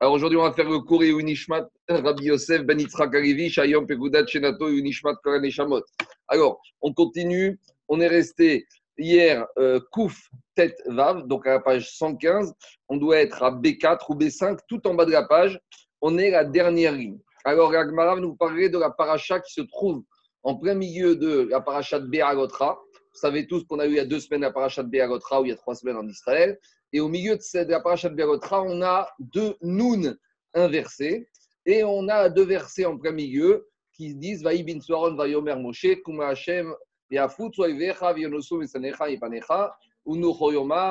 Alors aujourd'hui, on va faire le cours et Unishmat Rabbi Yosef Ben Yitzhak Shayom Shenato Unishmat Koran Shamot. Alors, on continue. On est resté hier euh, Kouf Tête Vav, donc à la page 115. On doit être à B4 ou B5, tout en bas de la page. On est la dernière ligne. Alors, Ragmarav nous parlait de la paracha qui se trouve en plein milieu de la paracha de Béagotra. Vous savez tous qu'on a eu il y a deux semaines la paracha de Béagotra ou il y a trois semaines en Israël. Et au milieu de, cette, la paracha de Béagotra, on a deux Noun inversés. Et on a deux versets en plein milieu qui disent Vaï bin Vayomer Moshe, Hashem, Yafut, Vionosu, Ipanecha,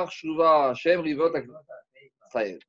Shuva Hashem, Rivot, Israël.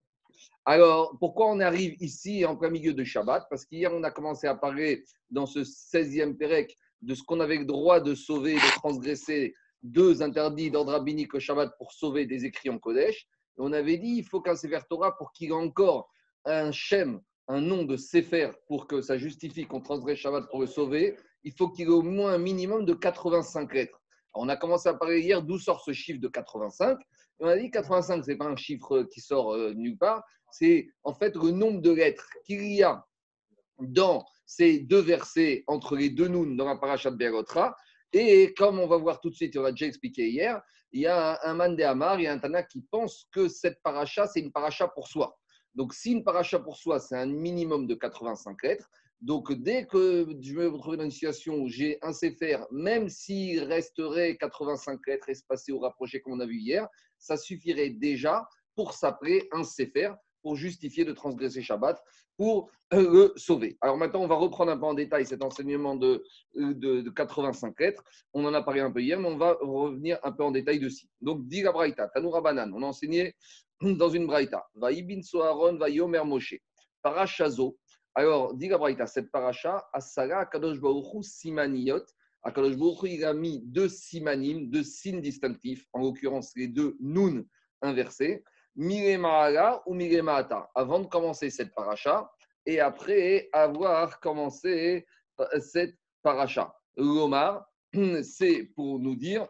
Alors, pourquoi on arrive ici en plein milieu de Shabbat? Parce qu'hier, on a commencé à parler dans ce 16e Pérec de ce qu'on avait le droit de sauver, de transgresser deux interdits d'ordre rabbinique au Shabbat pour sauver des écrits en Kodesh. On avait dit il faut qu'un Sefer Torah, pour qu'il ait encore un Shem, un nom de Sefer, pour que ça justifie qu'on transgresse Shabbat pour le sauver, il faut qu'il ait au moins un minimum de 85 lettres. on a commencé à parler hier d'où sort ce chiffre de 85. on a dit 85, ce n'est pas un chiffre qui sort euh, nulle part, c'est en fait le nombre de lettres qu'il y a dans ces deux versets entre les deux nouns dans la paracha de Berotra. Et comme on va voir tout de suite, on l'a déjà expliqué hier, il y a un, man de Hamar, il y a un Tana qui pense que cette paracha, c'est une paracha pour soi. Donc, si une paracha pour soi, c'est un minimum de 85 lettres, donc dès que je me retrouve dans une situation où j'ai un CFR, même s'il resterait 85 lettres espacées ou rapprochées comme on a vu hier, ça suffirait déjà pour s'appeler un CFR pour justifier de transgresser Shabbat, pour euh, le sauver. Alors maintenant, on va reprendre un peu en détail cet enseignement de, de, 85 lettres. On en a parlé un peu hier, mais on va revenir un peu en détail dessus. Donc, dit la Braïta, Tanoura Banan, on a enseigné dans une Braïta, va Ibn Soharon, va Yomer Moshe, Parachazo. Alors, dit la Braïta, cette paracha, Asara Kadosh Baruchu Simaniyot, Akadosh Baruch il a mis deux simanim, deux signes distinctifs, en l'occurrence les deux nun inversés. Mirema'ala ou Mirema'ata, avant de commencer cette paracha et après avoir commencé euh, cette paracha. L'Omar, c'est pour nous dire,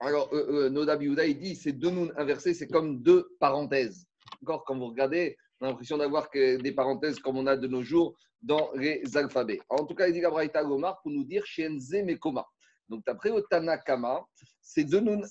alors euh, euh Noda il dit, c'est deux nouns inversés, c'est comme deux parenthèses. Encore, quand vous regardez, on a l'impression d'avoir des parenthèses comme on a de nos jours dans les alphabets. En tout cas, il dit Gabraïta Gomar pour nous dire Shenze Mekoma. Donc, d'après le Tanakama, ces deux nouns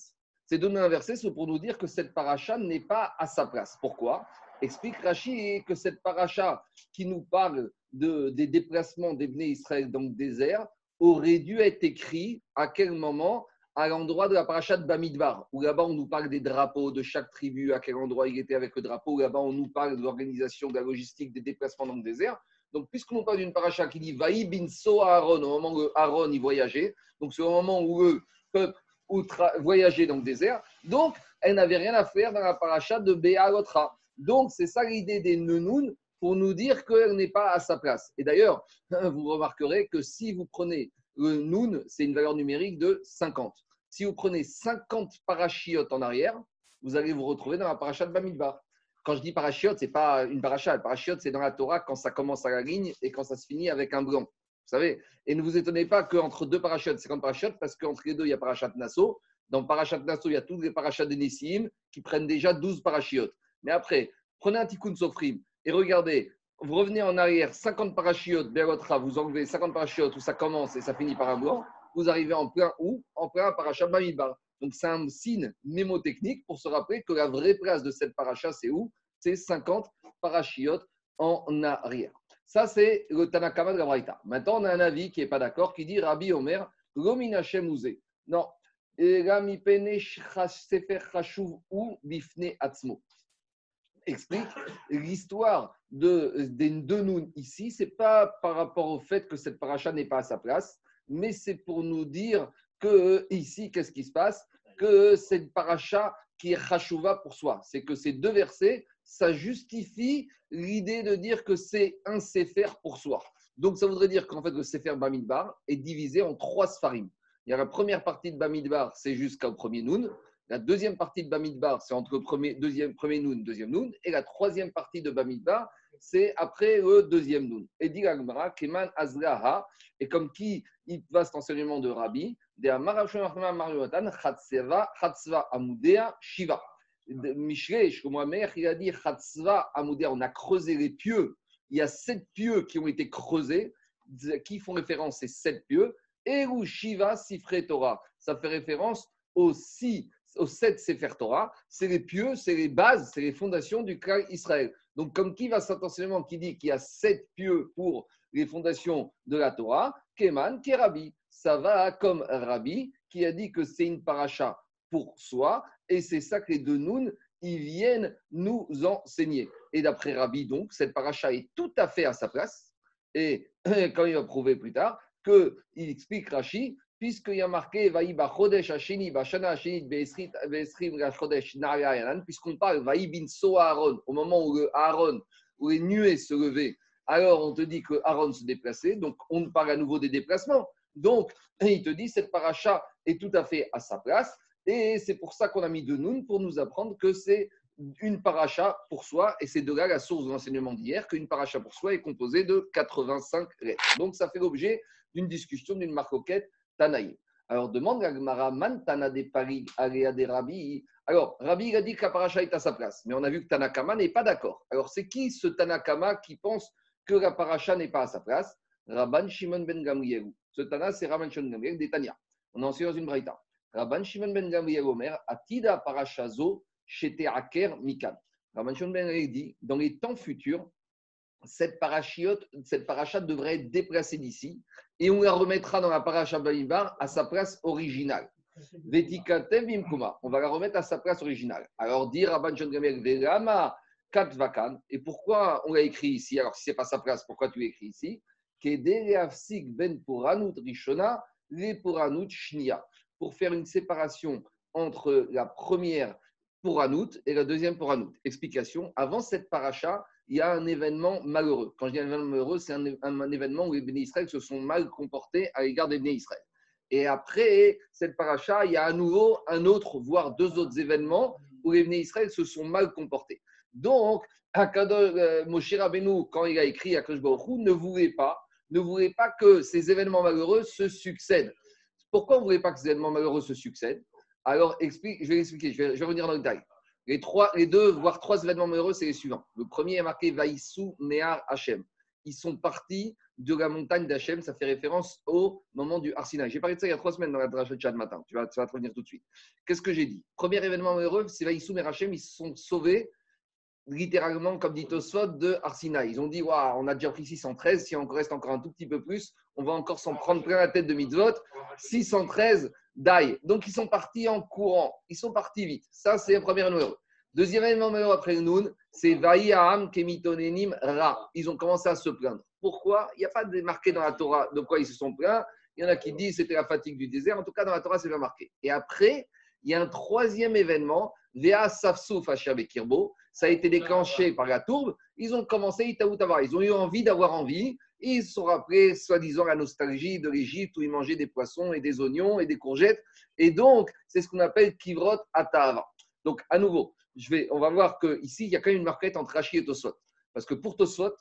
ces données inversées sont pour nous dire que cette paracha n'est pas à sa place. Pourquoi? Explique Rashi que cette paracha qui nous parle de, des déplacements des Israël dans le désert aurait dû être écrit à quel moment? À l'endroit de la paracha de Bamidbar, où là-bas on nous parle des drapeaux de chaque tribu, à quel endroit il était avec le drapeau, là-bas on nous parle de l'organisation, de la logistique des déplacements dans le désert. Donc, puisqu'on parle d'une paracha qui dit Vaï bin So Aaron, au moment où Aaron y voyageait, donc c'est au moment où le peuple ou voyager dans le désert. Donc, elle n'avait rien à faire dans la paracha de Béalotra. Donc, c'est ça l'idée des Nenoun pour nous dire qu'elle n'est pas à sa place. Et d'ailleurs, vous remarquerez que si vous prenez le Noun, c'est une valeur numérique de 50. Si vous prenez 50 parachiotes en arrière, vous allez vous retrouver dans la paracha de Bamidbar. Quand je dis parachiote, ce n'est pas une paracha. Parachiote, c'est dans la Torah quand ça commence à la ligne et quand ça se finit avec un blanc. Savez Et ne vous étonnez pas qu'entre deux parachutes, 50 parachutes, parce qu'entre les deux, il y a parachat Nassau. Dans parachat Nassau, il y a tous les parachutes de Nessim qui prennent déjà 12 parachutes. Mais après, prenez un tikkun sofrim et regardez, vous revenez en arrière, 50 parachutes, Berotra, vous enlevez 50 parachutes où ça commence et ça finit par un blanc, vous arrivez en plein où En plein parachat Bamidbar. Donc c'est un signe mémotechnique pour se rappeler que la vraie place de cette paracha, c'est où? C'est 50 parachutes en arrière. Ça, c'est le Tanakama de la Braïta. Maintenant, on a un avis qui n'est pas d'accord, qui dit Rabbi Omer, Lomina Non. ou Bifne Atzmo. Explique l'histoire de, des deux nouns ici, c'est pas par rapport au fait que cette paracha n'est pas à sa place, mais c'est pour nous dire que ici, qu'est-ce qui se passe? Que cette paracha qui est chashuva pour soi. C'est que ces deux versets ça justifie l'idée de dire que c'est un Sefer pour soi. Donc, ça voudrait dire qu'en fait, le Sefer Bamidbar est divisé en trois Sfarim. Il y a la première partie de Bamidbar, c'est jusqu'au premier Noun. La deuxième partie de Bamidbar, c'est entre le premier, deuxième, premier Noun, deuxième Noun. Et la troisième partie de Bamidbar, c'est après le deuxième Noun. Et dit Keman Azraha, et comme qui il va cet enseignement de Rabbi, de Mariotan, Chatsva, Amudea, Shiva. Michelet, mère, il a dit Amoudé, on a creusé les pieux. Il y a sept pieux qui ont été creusés, qui font référence à ces sept pieux. Et Shiva Sifre Torah, ça fait référence aux aux sept Sefer Torah. C'est les pieux, c'est les bases, c'est les fondations du clan Israël. Donc, comme qui va cet qui dit qu'il y a sept pieux pour les fondations de la Torah, Keman, Kerabi. Ça va comme Rabbi qui a dit que c'est une paracha pour soi, et c'est ça que les deux Noun, ils viennent nous enseigner. Et d'après Rabbi, donc, cette paracha est tout à fait à sa place, et quand il va prouver plus tard, qu'il explique Rashi, puisqu'il y a marqué Vaïba Chodesh Hashini, Bashana Hashinit, Beesrim Chodesh puisqu'on parle Vaï bin So Aaron, au moment où Aaron, où les nuées se levaient, alors on te dit que Aaron se déplaçait, donc on parle à nouveau des déplacements. Donc, il te dit, cette paracha est tout à fait à sa place. Et c'est pour ça qu'on a mis de Noun pour nous apprendre que c'est une paracha pour soi. Et c'est de là la source de l'enseignement d'hier, qu'une paracha pour soi est composée de 85 lettres. Donc, ça fait l'objet d'une discussion, d'une marcoquette Tanaï. Alors, demande à Gmara, Man Tana de Paris, Alea de Rabbi. Alors, Rabbi a dit que la paracha est à sa place, mais on a vu que Tanakama n'est pas d'accord. Alors, c'est qui ce Tanakama qui pense que la paracha n'est pas à sa place? Rabban Shimon ben Gamriel. Ce Tana, c'est Rabban Shimon ben Gamriel des Tania. On a enseigné dans une braïta. Rabban Shimon ben Gamriel Omer, Atida Parachazo, Shete Aker Mikan. Rabban Shimon ben Gamriel dit dans les temps futurs, cette, cette paracha devrait être déplacée d'ici et on la remettra dans la paracha Baïbar à sa place originale. On va la remettre à sa place originale. Alors, dire Rabban Shimon ben Gamriel, Velama Kat Vakan, et pourquoi on l'a écrit ici? Alors, si ce n'est pas sa place, pourquoi tu l'écris ici? Ben pour faire une séparation entre la première Puranut et la deuxième Puranut. Explication avant cette paracha, il y a un événement malheureux. Quand je dis un événement malheureux, c'est un, événement où les bénis Israël se sont mal comportés à l'égard des bénis Israël. Et après cette paracha, il y a à nouveau un autre, voire deux autres événements où les bénis Israël se sont mal comportés. Donc, euh, Moshe Rabbeinu, quand il a écrit à Baruch ne voulait pas ne voulait pas que ces événements malheureux se succèdent. Pourquoi on ne voulait pas que ces événements malheureux se succèdent? Alors, explique, je vais expliquer, je vais, revenir dans le détail. Les, trois, deux, voire trois événements malheureux, c'est les suivants. Le premier est marqué Vaïsou Nehar Hachem. Ils sont partis de la montagne d'Hachem. Ça fait référence au moment du Arsinaï. J'ai parlé de ça il y a trois semaines dans la drache de matin. Tu vas, tu vas te revenir tout de suite. Qu'est-ce que j'ai dit? Premier événement malheureux, c'est Vaïsou Nehar Hachem. Ils se sont sauvés littéralement, comme dit Tosfot, de Arsina. Ils ont dit on a déjà pris 613, si on reste encore un tout petit peu plus, on va encore s'en prendre plein la tête de mitzvot. 613 d'ail. Donc, ils sont partis en courant. Ils sont partis vite. Ça, c'est un premier numéro. Deuxième événement après le Noun, c'est Vaïaam Kemitonenim Ra. Ils ont commencé à se plaindre. Pourquoi? Il n'y a pas de marqué dans la Torah de quoi ils se sont plaints. Il y en a qui disent c'était la fatigue du désert. En tout cas, dans la Torah, c'est bien marqué. Et après, il y a un troisième événement, Vea Safsouf Kirbo ça a été déclenché par la tourbe, ils ont commencé Ils ont eu envie d'avoir envie. Ils se sont rappelés, soi-disant, la nostalgie de l'Égypte où ils mangeaient des poissons et des oignons et des courgettes. Et donc, c'est ce qu'on appelle kivrot atava. Donc, à nouveau, je vais, on va voir qu'ici, il y a quand même une marquette entre Rashi et Tosfot. Parce que pour Tosfot,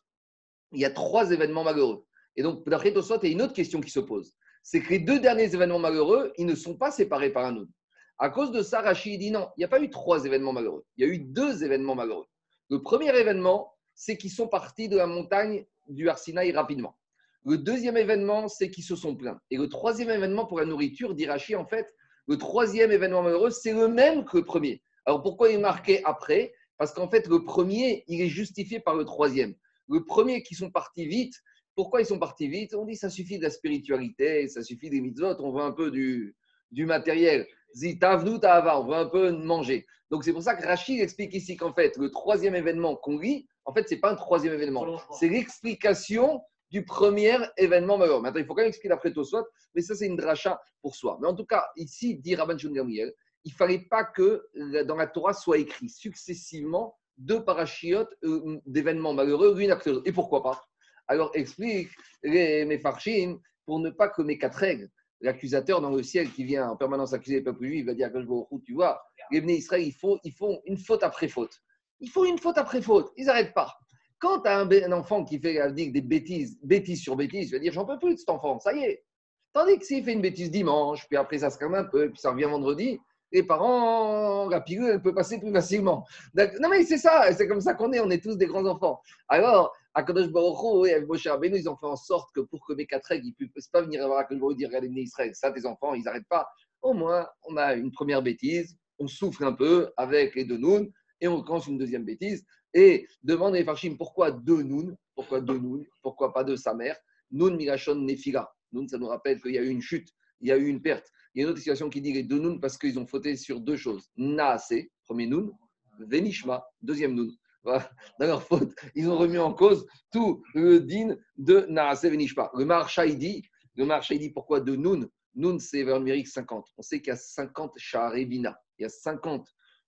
il y a trois événements malheureux. Et donc, d'après Tosfot, il y a une autre question qui se pose. C'est que les deux derniers événements malheureux, ils ne sont pas séparés par un autre. À cause de ça, Rachid dit non, il n'y a pas eu trois événements malheureux. Il y a eu deux événements malheureux. Le premier événement, c'est qu'ils sont partis de la montagne du Arsinaï rapidement. Le deuxième événement, c'est qu'ils se sont plaints. Et le troisième événement pour la nourriture, dit Rachid, en fait, le troisième événement malheureux, c'est le même que le premier. Alors pourquoi il est marqué après? Parce qu'en fait, le premier, il est justifié par le troisième. Le premier qui sont partis vite, pourquoi ils sont partis vite? On dit ça suffit de la spiritualité, ça suffit des mitzvot, on voit un peu du matériel on veut un peu manger. Donc c'est pour ça que Rachid explique ici qu'en fait, le troisième événement qu'on lit, en fait, ce n'est pas un troisième événement. C'est l'explication du premier événement malheureux. Maintenant, il faut quand même expliquer après soit, mais ça, c'est une dracha pour soi. Mais en tout cas, ici, dit Rabban Gamriel, il ne fallait pas que dans la Torah soit écrit successivement deux parachiotes euh, d'événements malheureux l'une après l'autre. Et pourquoi pas? Alors, explique les Mefarchim pour ne pas que mes quatre règles l'accusateur dans le ciel qui vient en permanence accuser les peuples juifs, il va dire que tu vois, les Bnei Israël, ils font, ils font une faute après faute. Ils font une faute après faute. Ils n'arrêtent pas. Quand tu as un, enfant qui fait des bêtises, bêtises sur bêtises, tu vas dire j'en peux plus de cet enfant, ça y est. Tandis que s'il fait une bêtise dimanche, puis après ça se calme un peu, puis ça revient vendredi, les parents, la pilule, elle peut passer plus facilement. Non, mais c'est ça, c'est comme ça qu'on est, on est tous des grands enfants. Alors, à Kadosh Baruch et Moshe Rabbeinu, ils ont fait en sorte que pour que mes quatre règles, ils ne puissent pas venir voir Kadosh Baruch dire Regardez, Israël, ça, tes enfants, ils n'arrêtent pas. Au moins, on a une première bêtise, on souffre un peu avec les deux nouns, et on commence une deuxième bêtise. Et demande à Farshim pourquoi deux nouns? Pourquoi deux nouns? Pourquoi pas de sa mère? Noun Milachon Nefila. Noun, ça nous rappelle qu'il y a eu une chute, il y a eu une perte. Il y a une autre situation qui dit les deux nouns parce qu'ils ont fauté sur deux choses. Naase, premier noun, Venishma, deuxième noun. Dans leur faute, ils ont remis en cause tout le din de Naase Venishma. Le Marchaïdi, le Marchaïdi, pourquoi deux nouns Noun, c'est vers numérique 50. On sait qu'il y a 50 Sharebina. Il y a 50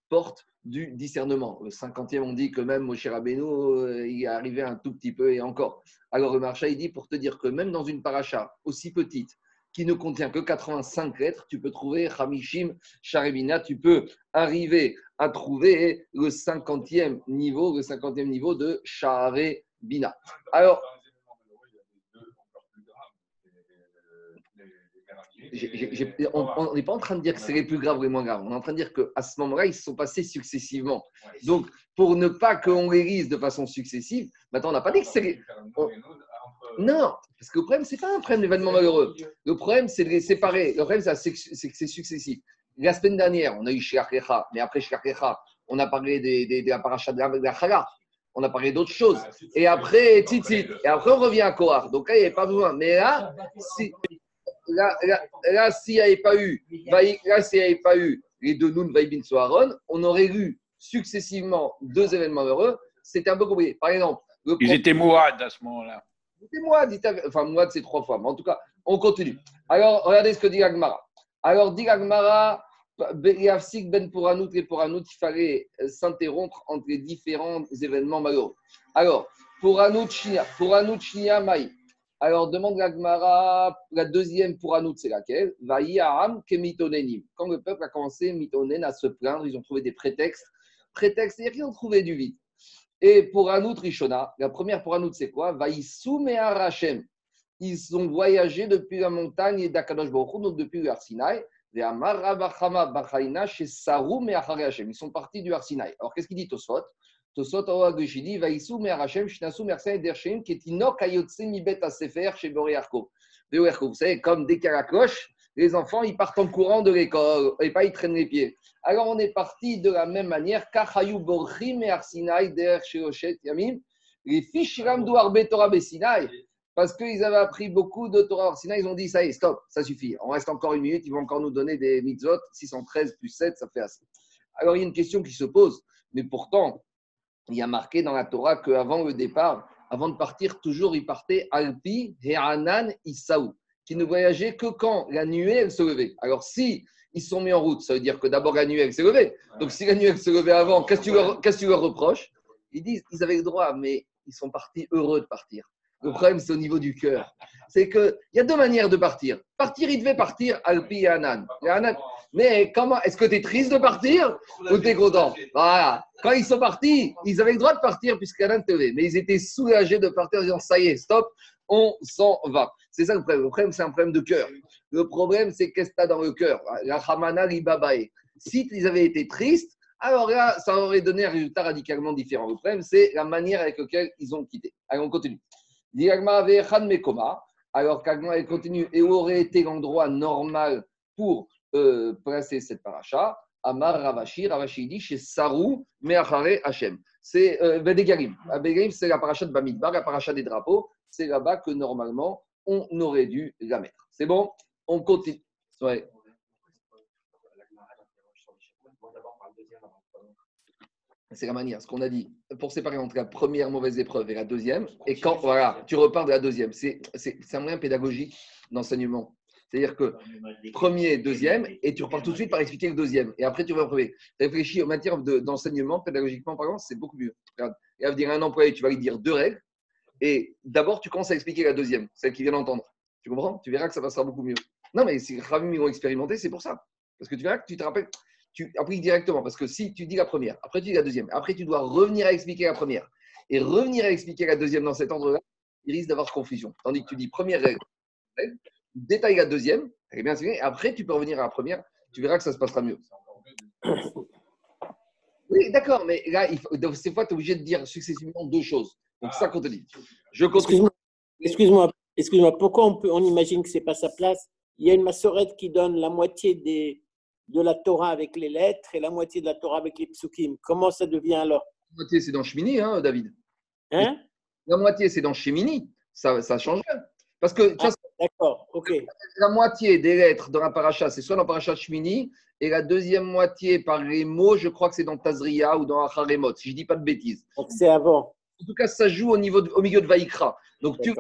portes du discernement. Le 50e, on dit que même Moshe Rabbeinu, euh, il est arrivé un tout petit peu et encore. Alors le marcha, il dit pour te dire que même dans une paracha aussi petite, qui ne contient que 85 lettres, tu peux trouver Hamishim, Sharebina, tu peux arriver à trouver le 50e niveau, le 50e niveau de Sharebina. Alors, on n'est pas en train de dire que c'est les plus graves ou les moins graves. On est en train de dire qu'à ce moment-là, ils se sont passés successivement. Donc, pour ne pas qu'on les lise de façon successive, maintenant, on n'a pas dit que c'est. Non, parce que le problème, ce n'est pas un problème d'événement malheureux. Le problème, c'est de les séparer. Le problème, c'est que c'est successif. La semaine dernière, on a eu Sheachecha, mais après Sheachecha, on a parlé de, la paracha de la Chala. On a parlé d'autres choses. Et après, Tzitzit. Et après, on revient à Kohar. Donc là, il n'y avait pas besoin. Mais là, si, là, là, s'il n'y avait pas eu, là, s'il n'y avait pas eu les deux Nun, Vaibin, Soharon, on aurait eu successivement deux événements heureux. C'était un peu compliqué. Par exemple, ils étaient Mouad à ce moment-là. Ils étaient Mouad, enfin Mouad c'est trois fois, mais en tout cas, on continue. Alors, regardez ce que dit Agmara. Alors, dit Agmara, Ben pour Anout et pour Anout, il fallait s'interrompre entre les différents événements malheureux. Alors, pour Anout, pour Anout, Maï. Alors, demande Gagmara, la deuxième pour Anout, c'est laquelle? Vaïaram kemitonenim. Quand le peuple a commencé, mitonen, à se plaindre, ils ont trouvé des prétextes. Prétextes, c'est-à-dire qu'ils ont trouvé du vide. Et pour Anout Rishona, la première pour Anout, c'est quoi? Et. Ils ont voyagé depuis la montagne d'Akadosh Baruch donc depuis le Arsinaï. Ils sont partis du Arsinaï. Alors, qu'est-ce qu'il dit Tosfot? Tosot Agashidi, Vaïsou, Merachem, Shinasu, Mersen, Edershem, Ketinok, Ayotse, Mibet, Asefer, chez Boréarko. Vous savez, comme dès qu'il y a la cloche, les enfants, ils partent en courant de l'école et pas ils traînent les pieds. Alors, on est parti de la même manière. Les fiches Bessinaï. Parce qu'ils avaient appris beaucoup de Torah Sinaï, ils ont dit ça y est, stop, ça suffit. On reste encore une minute, ils vont encore nous donner des mitzvot. 613 plus 7, ça fait assez. Alors, il y a une question qui se pose, mais pourtant, il y a marqué dans la Torah qu'avant le départ, avant de partir, toujours ils partaient Alpi, Anan, Isaou, qui ne voyageaient que quand la nuée elle se levait. Alors si ils sont mis en route, ça veut dire que d'abord la nuée elle s'est levée. Donc si la nuée elle se levait avant, qu'est-ce que tu leur, tu reproches? Ils disent ils avaient le droit, mais ils sont partis heureux de partir. Le problème, c'est au niveau du cœur. C'est qu'il y a deux manières de partir. Partir, il devait partir Alpi et Anan. Mais comment Est-ce que tu es triste de partir ou tu es content? Voilà. Quand ils sont partis, ils avaient le droit de partir puisqu'Anan te Mais ils étaient soulagés de partir en disant ça y est, stop, on s'en va. C'est ça le problème. Le problème, c'est un problème de cœur. Le problème, c'est qu'est-ce que tu as dans le cœur? La Hamana Libabae. Si ils avaient été tristes, alors là, ça aurait donné un résultat radicalement différent. Le problème, c'est la manière avec laquelle ils ont quitté. Allez, on continue. Alors qu'Agma continue, et où aurait été l'endroit normal pour euh, placer cette paracha? Amar Ravashi, Ravashi dit chez Sarou, Meachare Hachem. C'est euh, Vedegarim. c'est la paracha de Bamidbar, la paracha des drapeaux. C'est là-bas que normalement, on aurait dû la mettre. C'est bon? On continue. Ouais. C'est la manière, ce qu'on a dit, pour séparer entre la première mauvaise épreuve et la deuxième. Et quand, voilà, tu repars de la deuxième. C'est un moyen pédagogique d'enseignement. C'est-à-dire que premier, deuxième, et tu repars tout de suite par expliquer le deuxième. Et après, tu vas premier. Réfléchis en matière d'enseignement, pédagogiquement, par exemple, c'est beaucoup mieux. Regarde, et à dire un employé, tu vas lui dire deux règles. Et d'abord, tu commences à expliquer la deuxième, celle qu'il vient d'entendre. Tu comprends? Tu verras que ça passera beaucoup mieux. Non, mais si Ravim ils vont expérimenter, c'est pour ça. Parce que tu verras que tu te rappelles tu appliques directement. Parce que si tu dis la première, après tu dis la deuxième, après tu dois revenir à expliquer la première et revenir à expliquer la deuxième dans cet ordre-là, il risque d'avoir confusion. Tandis que tu dis première règle, détaille la deuxième, et après tu peux revenir à la première, tu verras que ça se passera mieux. Oui, d'accord, mais là, il fois, tu es obligé de dire successivement deux choses. Donc, ça qu'on te dit. Je continue. Excuse-moi, excuse-moi, pourquoi on, peut, on imagine que ce n'est pas sa place? Il y a une massorette qui donne la moitié des, de la Torah avec les lettres et la moitié de la Torah avec les psukim. Comment ça devient alors? La moitié, c'est dans Shemini, hein, David Hein? La moitié, c'est dans Shemini. Ça, ça change rien. Parce que, ah, D'accord, ok. La moitié des lettres dans la paracha, c'est soit dans la paracha Shemini, et la deuxième moitié par les mots, je crois que c'est dans Tazria ou dans Acharemot, si je ne dis pas de bêtises. Donc c'est avant. En tout cas, ça joue au, niveau au milieu de Vaïkra. Donc tu,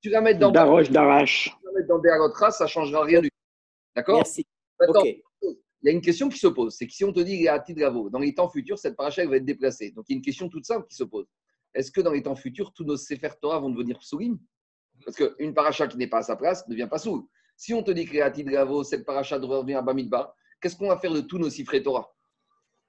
tu vas mettre dans Daroche, Darash. Tu vas mettre dans Be'alotra, ça ne changera rien du tout. D'accord? Merci. Maintenant, il y a une question qui se pose. C'est que si on te dit à Tidravo, dans les temps futurs, cette paracha va être déplacée. Donc il y a une question toute simple qui se pose. Est-ce que dans les temps futurs, tous nos Sefer Torah vont devenir psoulim Parce qu'une paracha qui n'est pas à sa place ne devient pas soul. Si on te dit que à Tidravo, cette paracha devrait revenir à Bamidbar, qu'est-ce qu'on va faire de tous nos Sifrei Torah?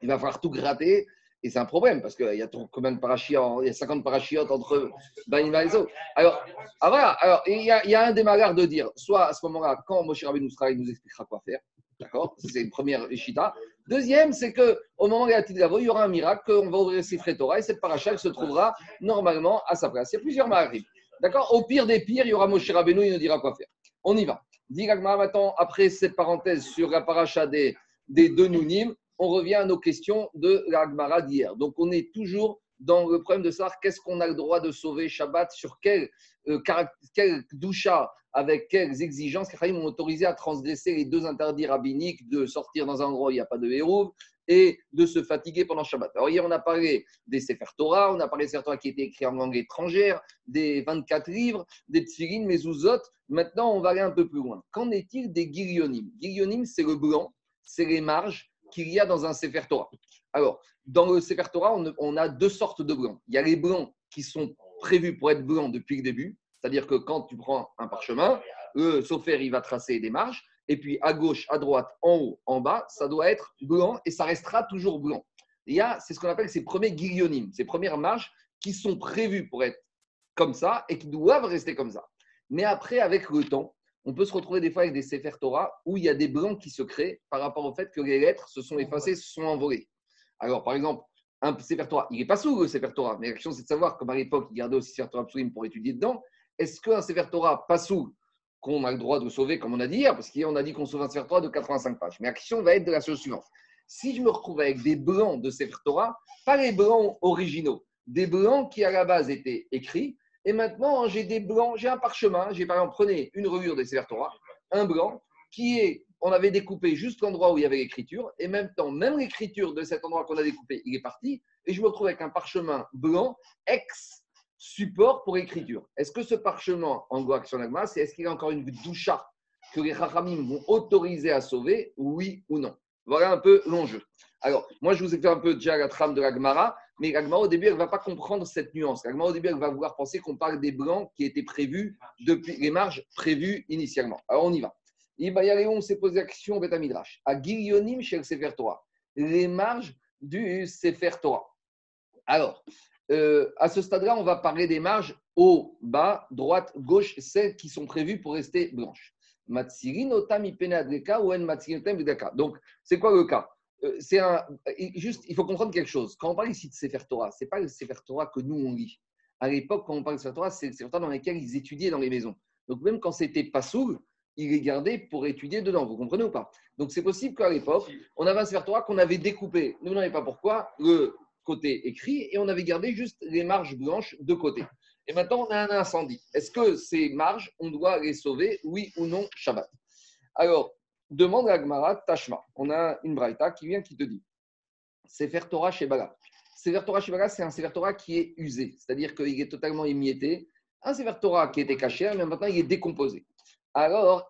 Il va falloir tout gratter. Et c'est un problème parce qu'il y a combien de parachiotes Il y a 50 parachiotes entre Bamidbar et Zo. Alors, ah voilà. Alors, il y, a, un démarrage de dire, soit à ce moment-là, quand Moshe Rabbeinu sera, il nous expliquera quoi faire. D'accord? C'est une première Ishita. Deuxième, c'est qu'au moment où il y a Tidravo, il y aura un miracle, qu'on va ouvrir ses Torah et cette paracha se trouvera normalement à sa place. Il y a plusieurs marim. D'accord? Au pire des pires, il y aura Moshe Rabbeinu, il nous dira quoi faire. On y va. Gagmara, maintenant, après cette parenthèse sur la paracha des, des deux Nounim, on revient à nos questions de la Gemara d'hier. Donc, on est toujours dans le problème de savoir qu'est-ce qu'on a le droit de sauver Shabbat, sur quel, euh, doucha, avec quelles exigences les ont autorisé à transgresser les deux interdits rabbiniques de sortir dans un endroit où il n'y a pas de héros et de se fatiguer pendant Shabbat. Alors, hier, on a parlé des Sefer Torah, on a parlé des Sefer Torah qui étaient écrits en langue étrangère, des 24 livres, des Tfilin, Mezuzot. Maintenant, on va aller un peu plus loin. Qu'en est-il des Girionim? Girionim, c'est le blanc, c'est les marges qu'il y a dans un Sefer Torah. Alors, dans le Sefer Torah, on, a deux sortes de blancs. Il y a les blancs qui sont prévus pour être blancs depuis le début, c'est-à-dire que quand tu prends un parchemin, le sofer, il va tracer des marges, et puis à gauche, à droite, en haut, en bas, ça doit être blanc et ça restera toujours blanc. Il y a, c'est ce qu'on appelle ces premiers guillonimes, ces premières marges qui sont prévues pour être comme ça et qui doivent rester comme ça. Mais après, avec le temps, on peut se retrouver des fois avec des Sefer Torah où il y a des blancs qui se créent par rapport au fait que les lettres se sont effacées, se sont envolées. Alors, par exemple, un Sefer Torah, il n'est pas sous le Sefer Torah, mais la question c'est de savoir, comme à l'époque, ils gardaient aussi Sefer Torah pour étudier dedans, est-ce qu'un Sefer Torah pas sous qu'on a le droit de sauver, comme on a dit hier, parce qu'on a dit qu'on sauve un Sefer Torah de 85 pages. Mais la question va être de la chose suivante. Si je me retrouve avec des blancs de Sefer Torah, pas les blancs originaux, des blancs qui à la base étaient écrits, et maintenant j'ai des blancs, j'ai un parchemin, j'ai par exemple, prenez une reliure des Sefer Torah, un blanc, qui est, on avait découpé juste l'endroit où il y avait l'écriture, et même temps, même l'écriture de cet endroit qu'on a découpé, il est parti, et je me retrouve avec un parchemin blanc, ex support pour écriture. Est-ce que ce parchemin en Goak c'est est-ce qu'il y a encore une doucha que les Chachamim vont autoriser à sauver, oui ou non? Voilà un peu l'enjeu. Alors, moi, je vous ai fait un peu déjà la trame de la Gemara, mais la Gemara, au début, elle ne va pas comprendre cette nuance. La Gemara, au début, elle va vouloir penser qu'on parle des blancs qui étaient prévus depuis les marges prévues initialement. Alors, on y va. Ibayaléon s'est posé Midrash. À chez le Torah. Les marges du Sefer Torah. Alors, euh, à ce stade-là, on va parler des marges haut, bas, droite, gauche, celles qui sont prévues pour rester blanches. Donc, c'est quoi le cas? C'est un, juste, il faut comprendre quelque chose. Quand on parle ici de Sefer Torah, c'est pas le Sefer Torah que nous on lit. À l'époque, quand on parle de Sefer Torah, c'est le Sefer Torah dans lequel ils étudiaient dans les maisons. Donc, même quand c'était pas sourd, ils les gardaient pour étudier dedans. Vous comprenez ou pas? Donc, c'est possible qu'à l'époque, on avait un Sefer Torah qu'on avait découpé. Nous, on n'avait pas pourquoi. Le côté écrit et on avait gardé juste les marges blanches de côté. Et maintenant, on a un incendie. Est-ce que ces marges, on doit les sauver, oui ou non, Shabbat? Alors, demande à Gmara Tashma. On a une braïta qui vient qui te dit Sefer Torah chez Bala. Sefer Torah chez Bala, c'est un Sefer Torah qui est usé, c'est-à-dire qu'il est totalement émietté. Un Sefer Torah qui était caché, mais maintenant il est décomposé. Alors,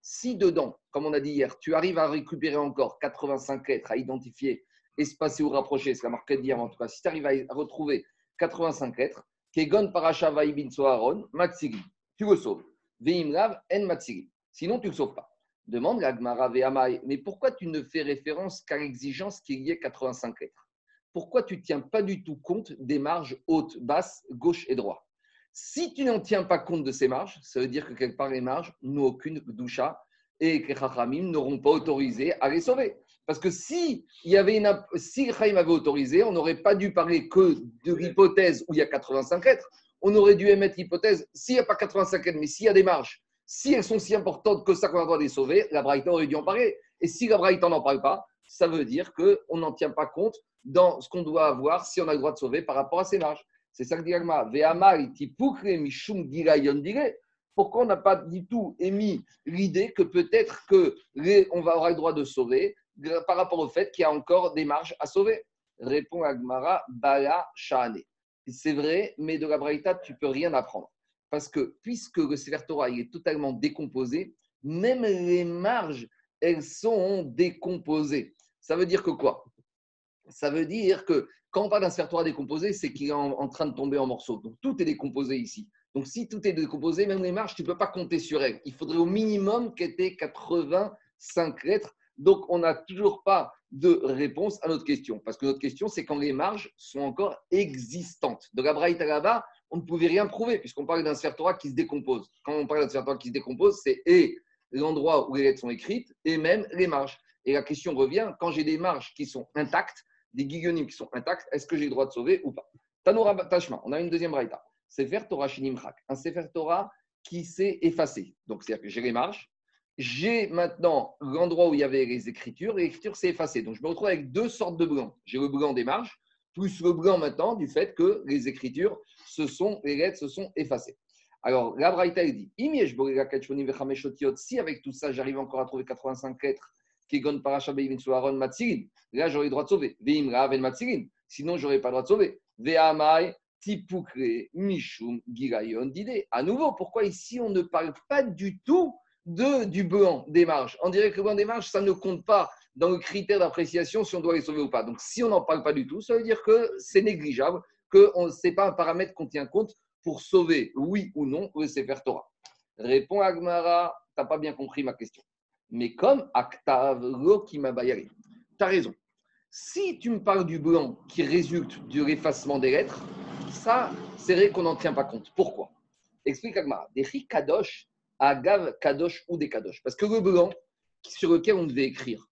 si dedans, comme on a dit hier, tu arrives à récupérer encore 85 lettres à identifier, espacées ou rapprochées, c'est la marque d'hier en tout cas, si tu arrives à retrouver 85 lettres, Kegon Parasha Vaibin Soharon, Matsigi, tu le sauves. Veimlav en Matsigi. Sinon, tu ne le sauves pas. Demande la Gemara Vehamai, mais pourquoi tu ne fais référence qu'à l'exigence qu'il y ait 85 lettres? Pourquoi tu ne tiens pas du tout compte des marges hautes, basses, gauche et droite? Si tu n'en tiens pas compte de ces marges, ça veut dire que quelque part les marges n'ont aucune doucha et que les Chachamim n'auront pas autorisé à les sauver. Parce que si, il y avait une, si avaient autorisé, on n'aurait pas dû parler que de l'hypothèse où il y a 85 êtres. On aurait dû émettre l'hypothèse, s'il n'y a pas 85 êtres, mais s'il y a des marges, si elles sont si importantes que ça qu'on a le droit de les sauver, la Braïta aurait dû en parler. Et si la Braïta n'en parle pas, ça veut dire qu'on n'en tient pas compte dans ce qu'on doit avoir si on a le droit de sauver par rapport à ces marges. C'est ça que dit Agma. Pourquoi on n'a pas du tout émis l'idée que peut-être que va avoir le droit de sauver par rapport au fait qu'il y a encore des marges à sauver? Répond Agmara, Bala Shahane. C'est vrai, mais de la Braïta, tu peux rien apprendre. Parce que puisque le Sefer est totalement décomposé, même les marges, elles sont décomposées. Ça veut dire que quoi? Ça veut dire que quand on parle d'un Sefer décomposé, c'est qu'il est en, train de tomber en morceaux. Donc tout est décomposé ici. Donc si tout est décomposé, même les marges, tu ne peux pas compter sur elles. Il faudrait au minimum qu'elles aient 85 lettres. Donc on n'a toujours pas de réponse à notre question. Parce que notre question, c'est quand les marges sont encore existantes. De la Braïta là-bas, on ne pouvait rien prouver, puisqu'on parle d'un Torah qui se décompose. Quand on parle d'un Torah qui se décompose, c'est et l'endroit où les lettres sont écrites et même les marges. Et la question revient, quand j'ai des marges qui sont intactes, des guillonymes qui sont intacts, est-ce que j'ai le droit de sauver ou pas? Tanoura Tashma, on a une deuxième braïta. Sefer Torah Shinimchak, un Sefer Torah qui s'est effacé. Donc, c'est-à-dire que j'ai les marges, j'ai maintenant l'endroit où il y avait les écritures, et l'écriture s'est effacée. Donc, je me retrouve avec deux sortes de blancs. J'ai le blanc des marges, plus le blanc maintenant du fait que les écritures, se sont, les lettres se sont effacées. Alors, la Braïta, dit si avec tout ça, j'arrive encore à trouver 85 lettres, là, j'aurai le droit de sauver. Sinon, j'aurais pas le droit de sauver. Tipukre Mishum Girayon Dide. À nouveau, pourquoi ici, on ne parle pas du tout de, du blanc des marges On dirait que le blanc des marges, ça ne compte pas dans le critère d'appréciation si on doit les sauver ou pas. Donc, si on n'en parle pas du tout, ça veut dire que c'est négligeable, que ce n'est pas un paramètre qu'on tient compte pour sauver, oui ou non, le Sefer Torah. Répond Agmara, tu n'as pas bien compris ma question. Mais comme Aktav Lokimabayari, tu as raison. Si tu me parles du blanc qui résulte de l'effacement des lettres, ça, c'est vrai qu'on n'en tient pas compte. Pourquoi? Explique Agmara. Des kadosh, agav kadosh ou des kadosh. Parce que le blanc sur lequel on devait écrire,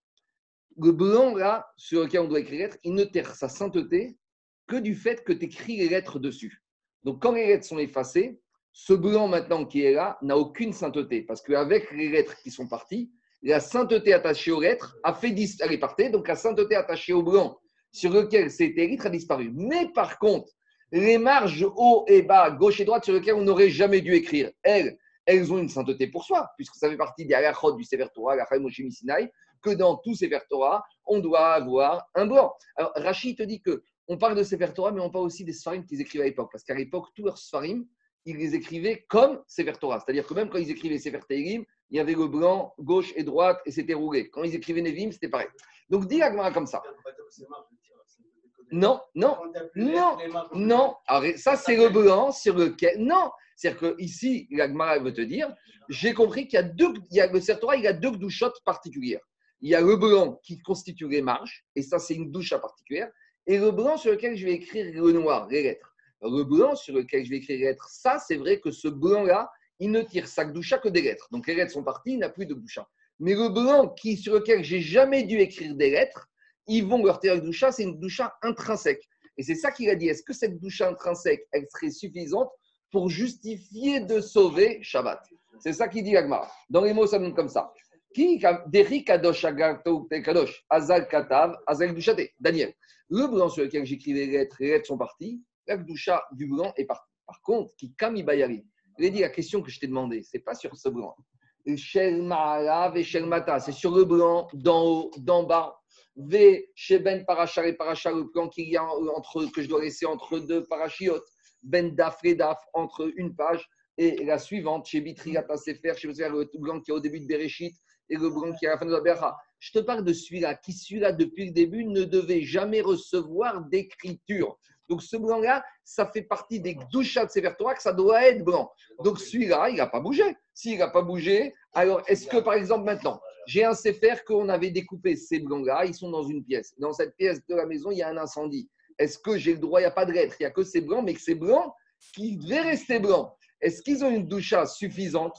le blanc là, sur lequel on doit écrire il ne terre sa sainteté que du fait que tu écris les lettres dessus. Donc quand les lettres sont effacées, ce blanc maintenant qui est là n'a aucune sainteté. Parce qu'avec les lettres qui sont parties, la sainteté attachée aux lettres a fait disparaître. Donc la sainteté attachée au blanc sur lequel c'était écrit a disparu. Mais par contre, les marges haut et bas, gauche et droite sur lesquelles on n'aurait jamais dû écrire, elles, elles ont une sainteté pour soi, puisque ça fait partie des halachot du Sefer Torah, la Sinai, que dans tous ces Torah, on doit avoir un blanc. Alors Rachid te dit que on parle de Sefer Torah, mais on parle aussi des Sfarim qu'ils écrivaient à l'époque, parce qu'à l'époque, tous leurs Sfarim, ils les écrivaient comme Sefer Torah. C'est-à-dire que même quand ils écrivaient Sefer Tehillim, il y avait le blanc, gauche et droite, et c'était roulé. Quand ils écrivaient Nevim, c'était pareil. Donc, dis Agmara comme ça. Non, non, non, non. ça, c'est le blanc sur lequel. Non, c'est-à-dire que ici, l'Agmara veut te dire, j'ai compris qu'il y a deux, il y a, le il y a deux douchottes particulières. Il y a le blanc qui constitue les marges, et ça, c'est une douche particulière, et le blanc sur lequel je vais écrire le noir, les lettres. Le blanc sur lequel je vais écrire les lettres, ça, c'est vrai que ce blanc-là, il ne tire sa doucha que des lettres. Donc les lettres sont parties, il n'a plus de doucha. Mais le blanc qui, sur lequel j'ai jamais dû écrire des lettres, ils vont leur tirer la doucha, c'est une doucha intrinsèque. Et c'est ça qu'il a dit. Est-ce que cette doucha intrinsèque, elle serait suffisante pour justifier de sauver Shabbat. C'est ça qu'il dit Agmar. Dans les mots, ça donne comme ça. Qui Kadosh Kadosh? Azal Katav Azal Dushate Daniel. Le blanc sur lequel j'écris les lettres, les lettres sont parties. La du blanc est partie. Par contre, qui Kami Bayari? Il a dit la question que je t'ai demandé, c'est pas sur ce blanc. c'est sur le blanc d'en haut, d'en bas. V, Sheben Parachar et Parachar, le plan qu'il y a entre, que je dois laisser entre deux parachiotes ben daf redaf entre une page et la suivante, chez Bitriata Sefer, chez le blanc qui est au début de Bereshit et le blanc qui est à la fin de la Berha. Je te parle de celui-là, qui celui-là, depuis le début, ne devait jamais recevoir d'écriture. Donc ce blanc-là, ça fait partie des douchats de Sefer Torah que ça doit être blanc. Donc celui-là, il n'a pas bougé. S'il n'a pas bougé, alors est-ce que par exemple maintenant, j'ai un Sefer qu'on avait découpé, ces blancs-là, ils sont dans une pièce. Dans cette pièce de la maison, il y a un incendie. Est-ce que j'ai le droit Il n'y a pas de lettre, il n'y a que ces blancs, mais que ces blancs qui devaient rester blancs. Est-ce qu'ils ont une doucha suffisante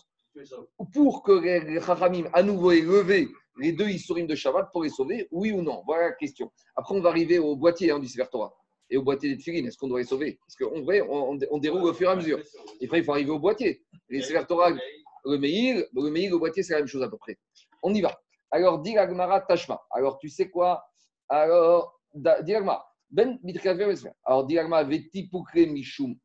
pour que les Chachamim à nouveau aient levé les deux Issourim de Shabbat pour les sauver, oui ou non? Voilà la question. Après, on va arriver au boîtier hein, du Sefer Torah et au boîtier des Tfilines. Est-ce qu'on doit les sauver? Parce vrai, on, on- déroule au fur et à mesure. Et après, il faut arriver au boîtier. Les Sefer Torah, le Meir, le Meir, le boîtier, c'est la même chose à peu près. On y va. Alors, dit Tashma. Alors, tu sais quoi? Alors, dit. Ben. Alors, Mishum.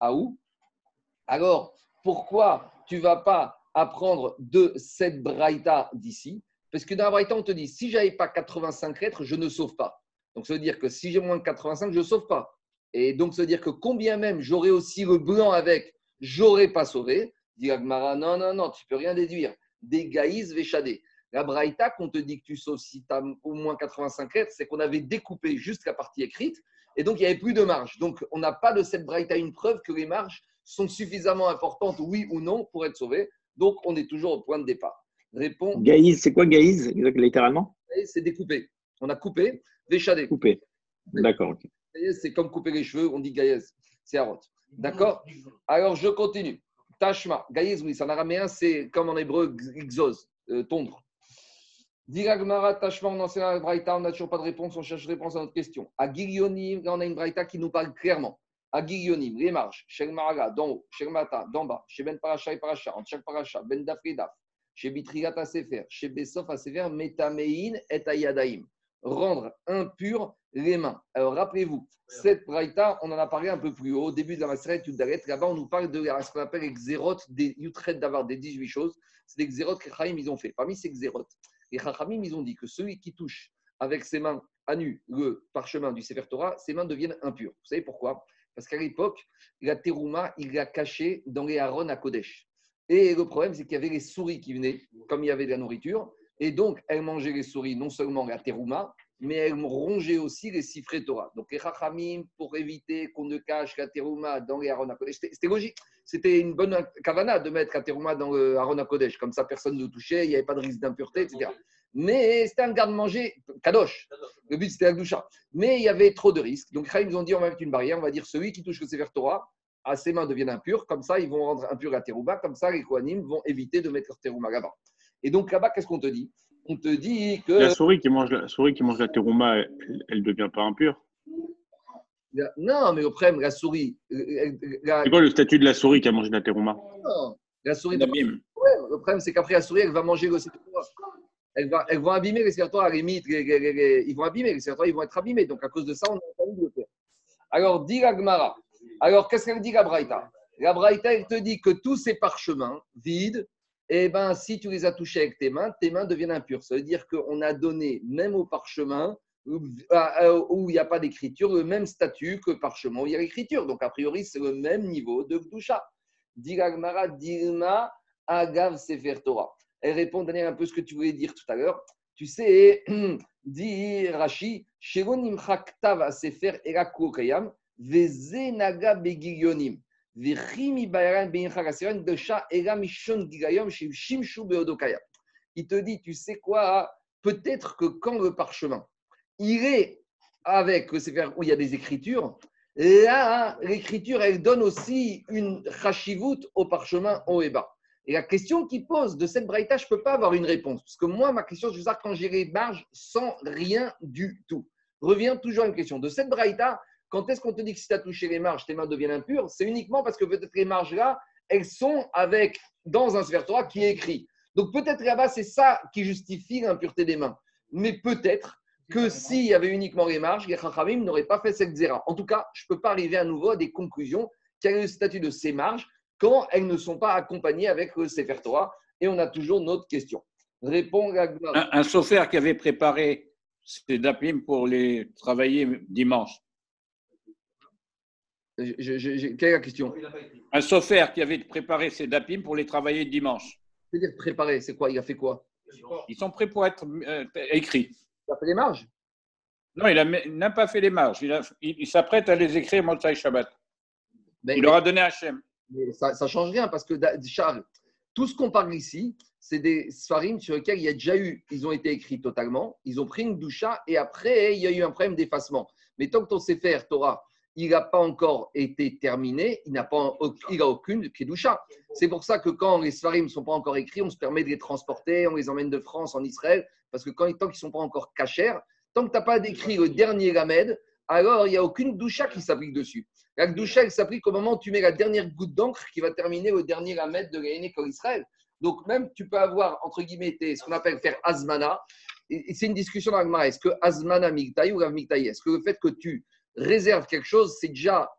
Alors, pourquoi tu vas pas apprendre de cette braïta d'ici? Parce que dans la braïta, on te dit si j'avais pas 85 lettres, je ne sauve pas. Donc, ça veut dire que si j'ai moins de 85, je ne sauve pas. Et donc, ça veut dire que combien même j'aurais aussi le blanc avec, j'aurais pas sauvé. Dit Agmara, non, non, non, tu peux rien déduire. Des gaïs véchadés. La braïta, qu'on te dit que tu sauves si tu as au moins 85 lettres, c'est qu'on avait découpé juste la partie écrite. Et donc, il n'y avait plus de marge. Donc, on n'a pas de cette braïta une preuve que les marges sont suffisamment importantes, oui ou non, pour être sauvées. Donc, on est toujours au point de départ. Réponds, Gaïs, c'est quoi Gaïs, littéralement c'est découpé. On a coupé, véchadé. Coupé. D'accord, ok. Gaïez, c'est comme couper les cheveux, on dit gaïez. C'est Harot. D'accord Alors, je continue. Tashma. Gaïez, oui, c'est en araméen, c'est comme en hébreu, xos, euh, tondre. Diragmara, Tashma, on enseigne la Braïta, on n'a toujours pas de réponse, on cherche réponse à notre question. À Gilionim, là, on a une Braïta qui nous parle clairement. À Gilionim, les marges, Shel Maraga, d'en haut, Shel Mata, d'en bas, chez Ben Paracha et Paracha, entre chaque Paracha, Ben Daf et Daf, chez Bitrigat à Sefer, chez Besof à Sefer, Metamein et Ayadaim. Rendre impur les mains. Alors, rappelez-vous, cette braïta, on en a parlé un peu plus haut, au début de la Maseret Yudaret. Là-bas, on nous parle de ce qu'on appelle les xérotes des Yutret d'avoir des 18 choses. C'est des xérotes que Chachamim, ils ont fait. Parmi ces xérotes, les Chachamim, ils ont dit que celui qui touche avec ses mains à nu le parchemin du Sefer Torah, ses mains deviennent impures. Vous savez pourquoi? Parce qu'à l'époque, la terouma, il l'a caché dans les haron à Kodesh. Et le problème, c'est qu'il y avait les souris qui venaient, comme il y avait de la nourriture. Et donc, elles mangeaient les souris, non seulement la terouma, mais elles rongeaient aussi les siffrés Torah. Donc, les Chachamim, pour éviter qu'on ne cache la terouma dans les Aaron Kodesh, c'était logique. C'était une bonne kavana de mettre la terouma dans le Aaron Kodesh. Comme ça, personne ne touchait, il n'y avait pas de risque d'impureté, etc. Mais c'était un garde-manger kadosh. Le but, c'était la doucha. Mais il y avait trop de risques. Donc, les ils ont dit on va mettre une barrière, on va dire celui qui touche le Sefer Torah, à ses mains deviennent impures. Comme ça, ils vont rendre impure la terouma. Comme ça, les Kohanim vont éviter de mettre leur terouma là-bas. Et donc, là-bas, qu'est-ce qu'on te dit? On te dit que. La souris qui mange la, souris qui mange la terouma, elle, elle devient pas impure. La- Non, mais le problème, la souris, euh, la, C'est quoi le statut de la souris qui a mangé la terouma non, la souris, D'abîme. le problème, c'est qu'après la souris, elle va manger le. Elle va, elles vont abîmer les les- les- les- les- ils vont abîmer les Torah, ils vont être abîmés. Donc, à cause de ça, on a pas envie de le faire. Alors, dit la Gemara. Alors, qu'est-ce qu'elle dit, la Braïta? La Braïta, elle te dit que tous ces parchemins vides, eh ben, si tu les as touchés avec tes mains, tes mains deviennent impures. Ça veut dire qu'on a donné, même au parchemin, où il n'y a pas d'écriture, le même statut que parchemin où il y a l'écriture. Donc, a priori, c'est le même niveau de Gdusha. Gemara, Dilma, Agav Sefer Torah. Elle répond, Daniel, un peu ce que tu voulais dire tout à l'heure. Tu sais, dit Rashi, Shelo nimchak tav sefer eraku kayam, vezenaga begilyonim, Il te dit, tu sais quoi, peut-être que quand le parchemin irait avec le sefer où il y a des écritures, là, l'écriture, elle donne aussi une chashivut au parchemin haut et bas. Et la question qu'il pose de cette braïta, je ne peux pas avoir une réponse. Parce que moi, ma question, je veux dire quand j'ai les marges sans rien du tout. Revient toujours à une question. De cette braïta, quand est-ce qu'on te dit que si tu as touché les marges, tes mains deviennent impures? C'est uniquement parce que peut-être les marges-là, elles sont avec, dans un Sefer Torah qui écrit. Donc peut-être là-bas, c'est ça qui justifie l'impureté des mains. Mais peut-être que s'il y avait uniquement les marges, les Chachamim n'auraient pas fait cette zéra. En tout cas, je ne peux pas arriver à nouveau à des conclusions. Quel est le statut de ces marges quand elles ne sont pas accompagnées avec le Sefer Torah Et on a toujours notre question. Répond. Un, sophère qui avait préparé ses dapim pour les travailler dimanche. Je- je- je- quelle est la question? Un sophère qui avait préparé ses dapim pour les travailler dimanche. C'est-à-dire préparer, c'est quoi? Il a fait quoi? Ils sont prêts pour être euh, écrits. Il a fait les marges? Non, il n'a pas fait les marges. Il, a- il- il s'apprête à les écrire Motsai Shabbat. Ben, Il leur a donné Hachem. Mais ça ne change rien parce que, Charles, tout ce qu'on parle ici, c'est des sfarim sur lesquels il y a déjà eu, ils ont été écrits totalement, ils ont pris une doucha et après, il y a eu un problème d'effacement. Mais tant que ton Sefer Torah, il n'a pas encore été terminé, il n'a pas, il a aucune kedusha. C'est pour ça que quand les svarim ne sont pas encore écrits, on se permet de les transporter, on les emmène de France en Israël, parce que quand, tant qu'ils ne sont pas encore cachers, tant que tu n'as pas décrit le dernier lamed, alors il n'y a aucune doucha qui s'applique dessus. La doucha, elle s'applique au moment où tu mets la dernière goutte d'encre qui va terminer le dernier lamed de l'année comme Israël. Donc même tu peux avoir, entre guillemets, ce qu'on appelle faire azmana, et c'est une discussion dans. Est-ce que azmana migtaï ou migtaï Est-ce que le fait que tu réserves quelque chose, c'est déjà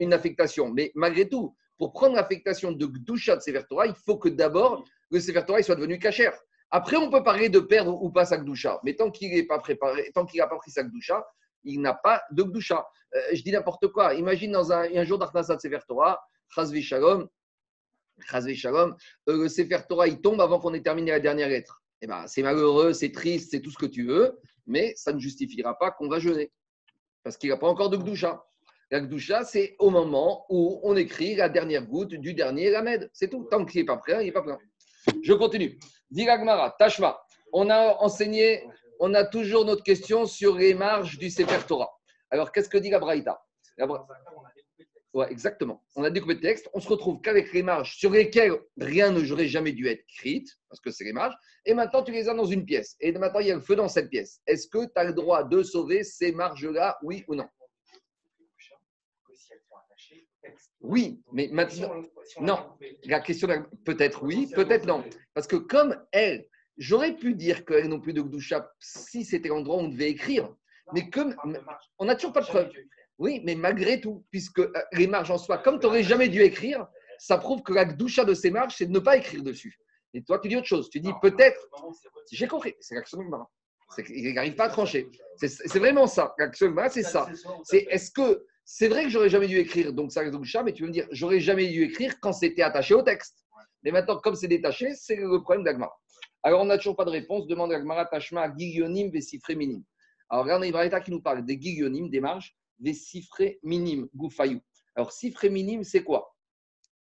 une affectation Mais malgré tout, pour prendre l'affectation de Gdusha de Sefer Torah, il faut que d'abord le Sefer Torah soit devenu cachère. Après, on peut parler de perdre ou pas sa Gdusha. Mais tant qu'il n'est pas préparé, tant qu'il n'a pas pris sa Gdusha, il n'a pas de Gdusha. Euh, je dis n'importe quoi. Imagine dans un, jour d'Arnasat Sefer Torah, Chazvi Shalom, Shalom, euh, le Sefer Torah, il tombe avant qu'on ait terminé la dernière lettre. Eh ben, c'est malheureux, c'est triste, c'est tout ce que tu veux, mais ça ne justifiera pas qu'on va jeûner. Parce qu'il n'a pas encore de Gdusha. La Gdusha, c'est au moment où on écrit la dernière goutte du dernier Lamed. C'est tout. Tant qu'il n'est pas prêt, il n'est pas prêt. Je continue. Diragmara, Tashma. On a enseigné, on a toujours notre question sur les marges du Sefer Torah. Alors, qu'est-ce que dit la Braïta? Ouais, exactement. On a découpé le texte. On se retrouve qu'avec les marges sur lesquelles rien ne n'aurait jamais dû être écrit, parce que c'est les marges. Et maintenant, tu les as dans une pièce. Et maintenant, il y a le feu dans cette pièce. Est-ce que tu as le droit de sauver ces marges-là, oui ou non? Oui, mais maintenant. Non. La question, peut-être oui, peut-être non. Parce que comme elles, j'aurais pu dire qu'elles n'ont plus de Gdoucha si c'était l'endroit où on devait écrire. Mais comme. On n'a toujours pas de preuve. Oui, mais malgré tout, puisque euh, les marges en soi, comme tu n'aurais jamais dû écrire, ça prouve que la doucha de ces marges, c'est de ne pas écrire dessus. Et toi, tu dis autre chose. Tu dis peut-être. J'ai compris. C'est l'action de Mara. Il n'arrive pas à trancher. C'est vraiment ça. L'action de c'est ça. C'est est-ce que c'est vrai que j'aurais jamais dû écrire donc ça doucha, mais tu veux me dire j'aurais jamais dû écrire quand c'était attaché au texte. Mais maintenant, comme c'est détaché, c'est le problème d'Agmara. Alors, on n'a toujours pas de réponse. Demande à Agmara Tashma à Gigionim Vessifré Minim. Alors, regarde Ibrahita qui nous parle des Gigionim, des marges des cifrés minimes, goufayou. Alors, cifré minime, c'est quoi?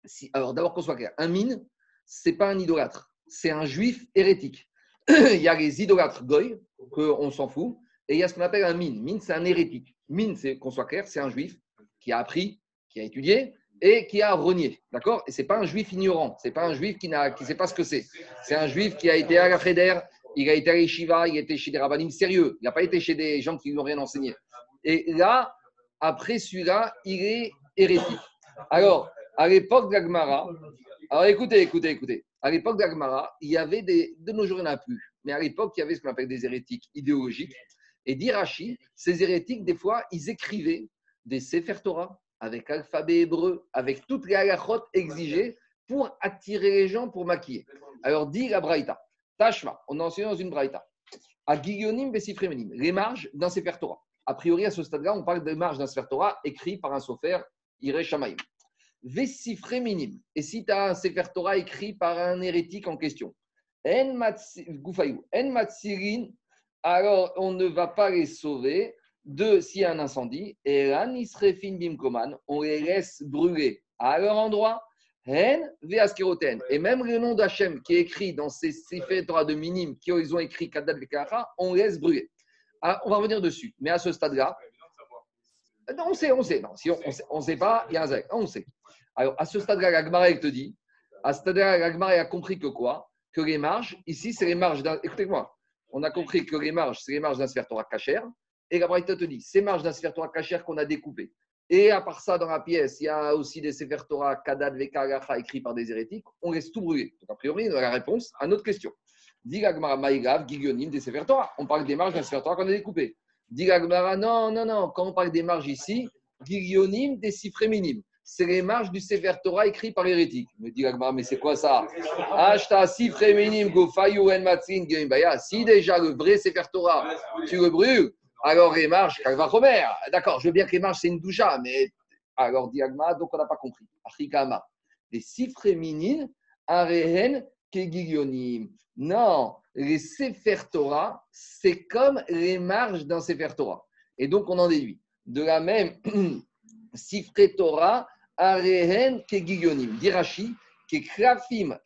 Si, Alors, d'abord qu'on soit clair, un mine, c'est pas un idolâtre, c'est un juif hérétique. il y a les idolâtres goy, qu'on s'en fout, et il y a ce qu'on appelle un mine. Mine, c'est un hérétique. Mine, c'est qu'on soit clair, c'est un juif qui a appris, qui a étudié et qui a renié. D'accord? Et c'est pas un juif ignorant, c'est pas un juif qui ne qui sait pas ce que c'est. C'est un juif qui a été à la Feder, il a été à l'Eshiva, il a été chez des rabbinim sérieux, il n'a pas été chez des gens qui lui ont rien enseigné. Et là, après celui-là, il est hérétique. Alors, à l'époque d'Agmara, alors écoutez, écoutez, écoutez. À l'époque d'Agmara, il y avait des. De nos jours, il n'y en a plus. Mais à l'époque, il y avait ce qu'on appelle des hérétiques idéologiques. Et d'Irachi, ces hérétiques, des fois, ils écrivaient des Sefer Torah avec l'alphabet hébreu, avec toutes les halachot exigées pour attirer les gens, pour maquiller. Alors, dit la Braïta, Tashma, on a enseigné dans une Braïta, à Guillaume Bessifremenim, les marges d'un Sefer Torah a priori, à ce stade-là, on parle de marge d'un Sefer Torah écrit par un sofer, Iré Shamaïm. Vessifré minime. Et si tu as un Sefer Torah écrit par un hérétique en question, En Matsirin, alors on ne va pas les sauver de s'il y a un incendie. Et là, Nisrefin Bimkoman, on les laisse brûler à leur endroit. Et même le nom d'Hachem qui est écrit dans ces Sefer Torah de minime, qui ont écrit Kadad on laisse brûler. Ah, on va revenir dessus. Mais à ce stade-là, non, on sait, on sait. Non, si on ne sait, pas, il y a un zèle. On sait. Alors, à ce stade-là, la te dit, à ce stade-là, la a compris que quoi? Que les marges, ici, c'est les marges d'un. Écoutez-moi, on a compris que les marges, c'est les marges d'un sphère Torah cachère. Et la te dit, ces marges d'un sphère Torah cachère qu'on a découpées. Et à part ça, dans la pièce, il y a aussi des Sefer Torah, Kadad, Vekagacha, écrits par des hérétiques. On laisse tout brûler. Donc, a priori, on a la réponse à notre question. On parle des marges d'un Sefer Torah qu'on a découpé. non, non, non. Quand on parle des marges ici, Gigionim, des cifres minimes. C'est les marges du Sefer Torah écrit par l'hérétique. Me dit mais c'est quoi ça? Ashta gofayu en matzin Si déjà le vrai Sefer Torah, tu le brûles, alors les marges, Romer. D'accord, je veux bien que les marges, c'est une doucha, mais alors diagma, donc on n'a pas compris. Achikama. Les cifres minimes, arehen, kegigionim. Non, les Sefer Torah, c'est comme les marges d'un Sefer Torah. Et donc, on en déduit. De la même Sifre Torah, Arehen Kegigionim. Dirachi, Kekrafim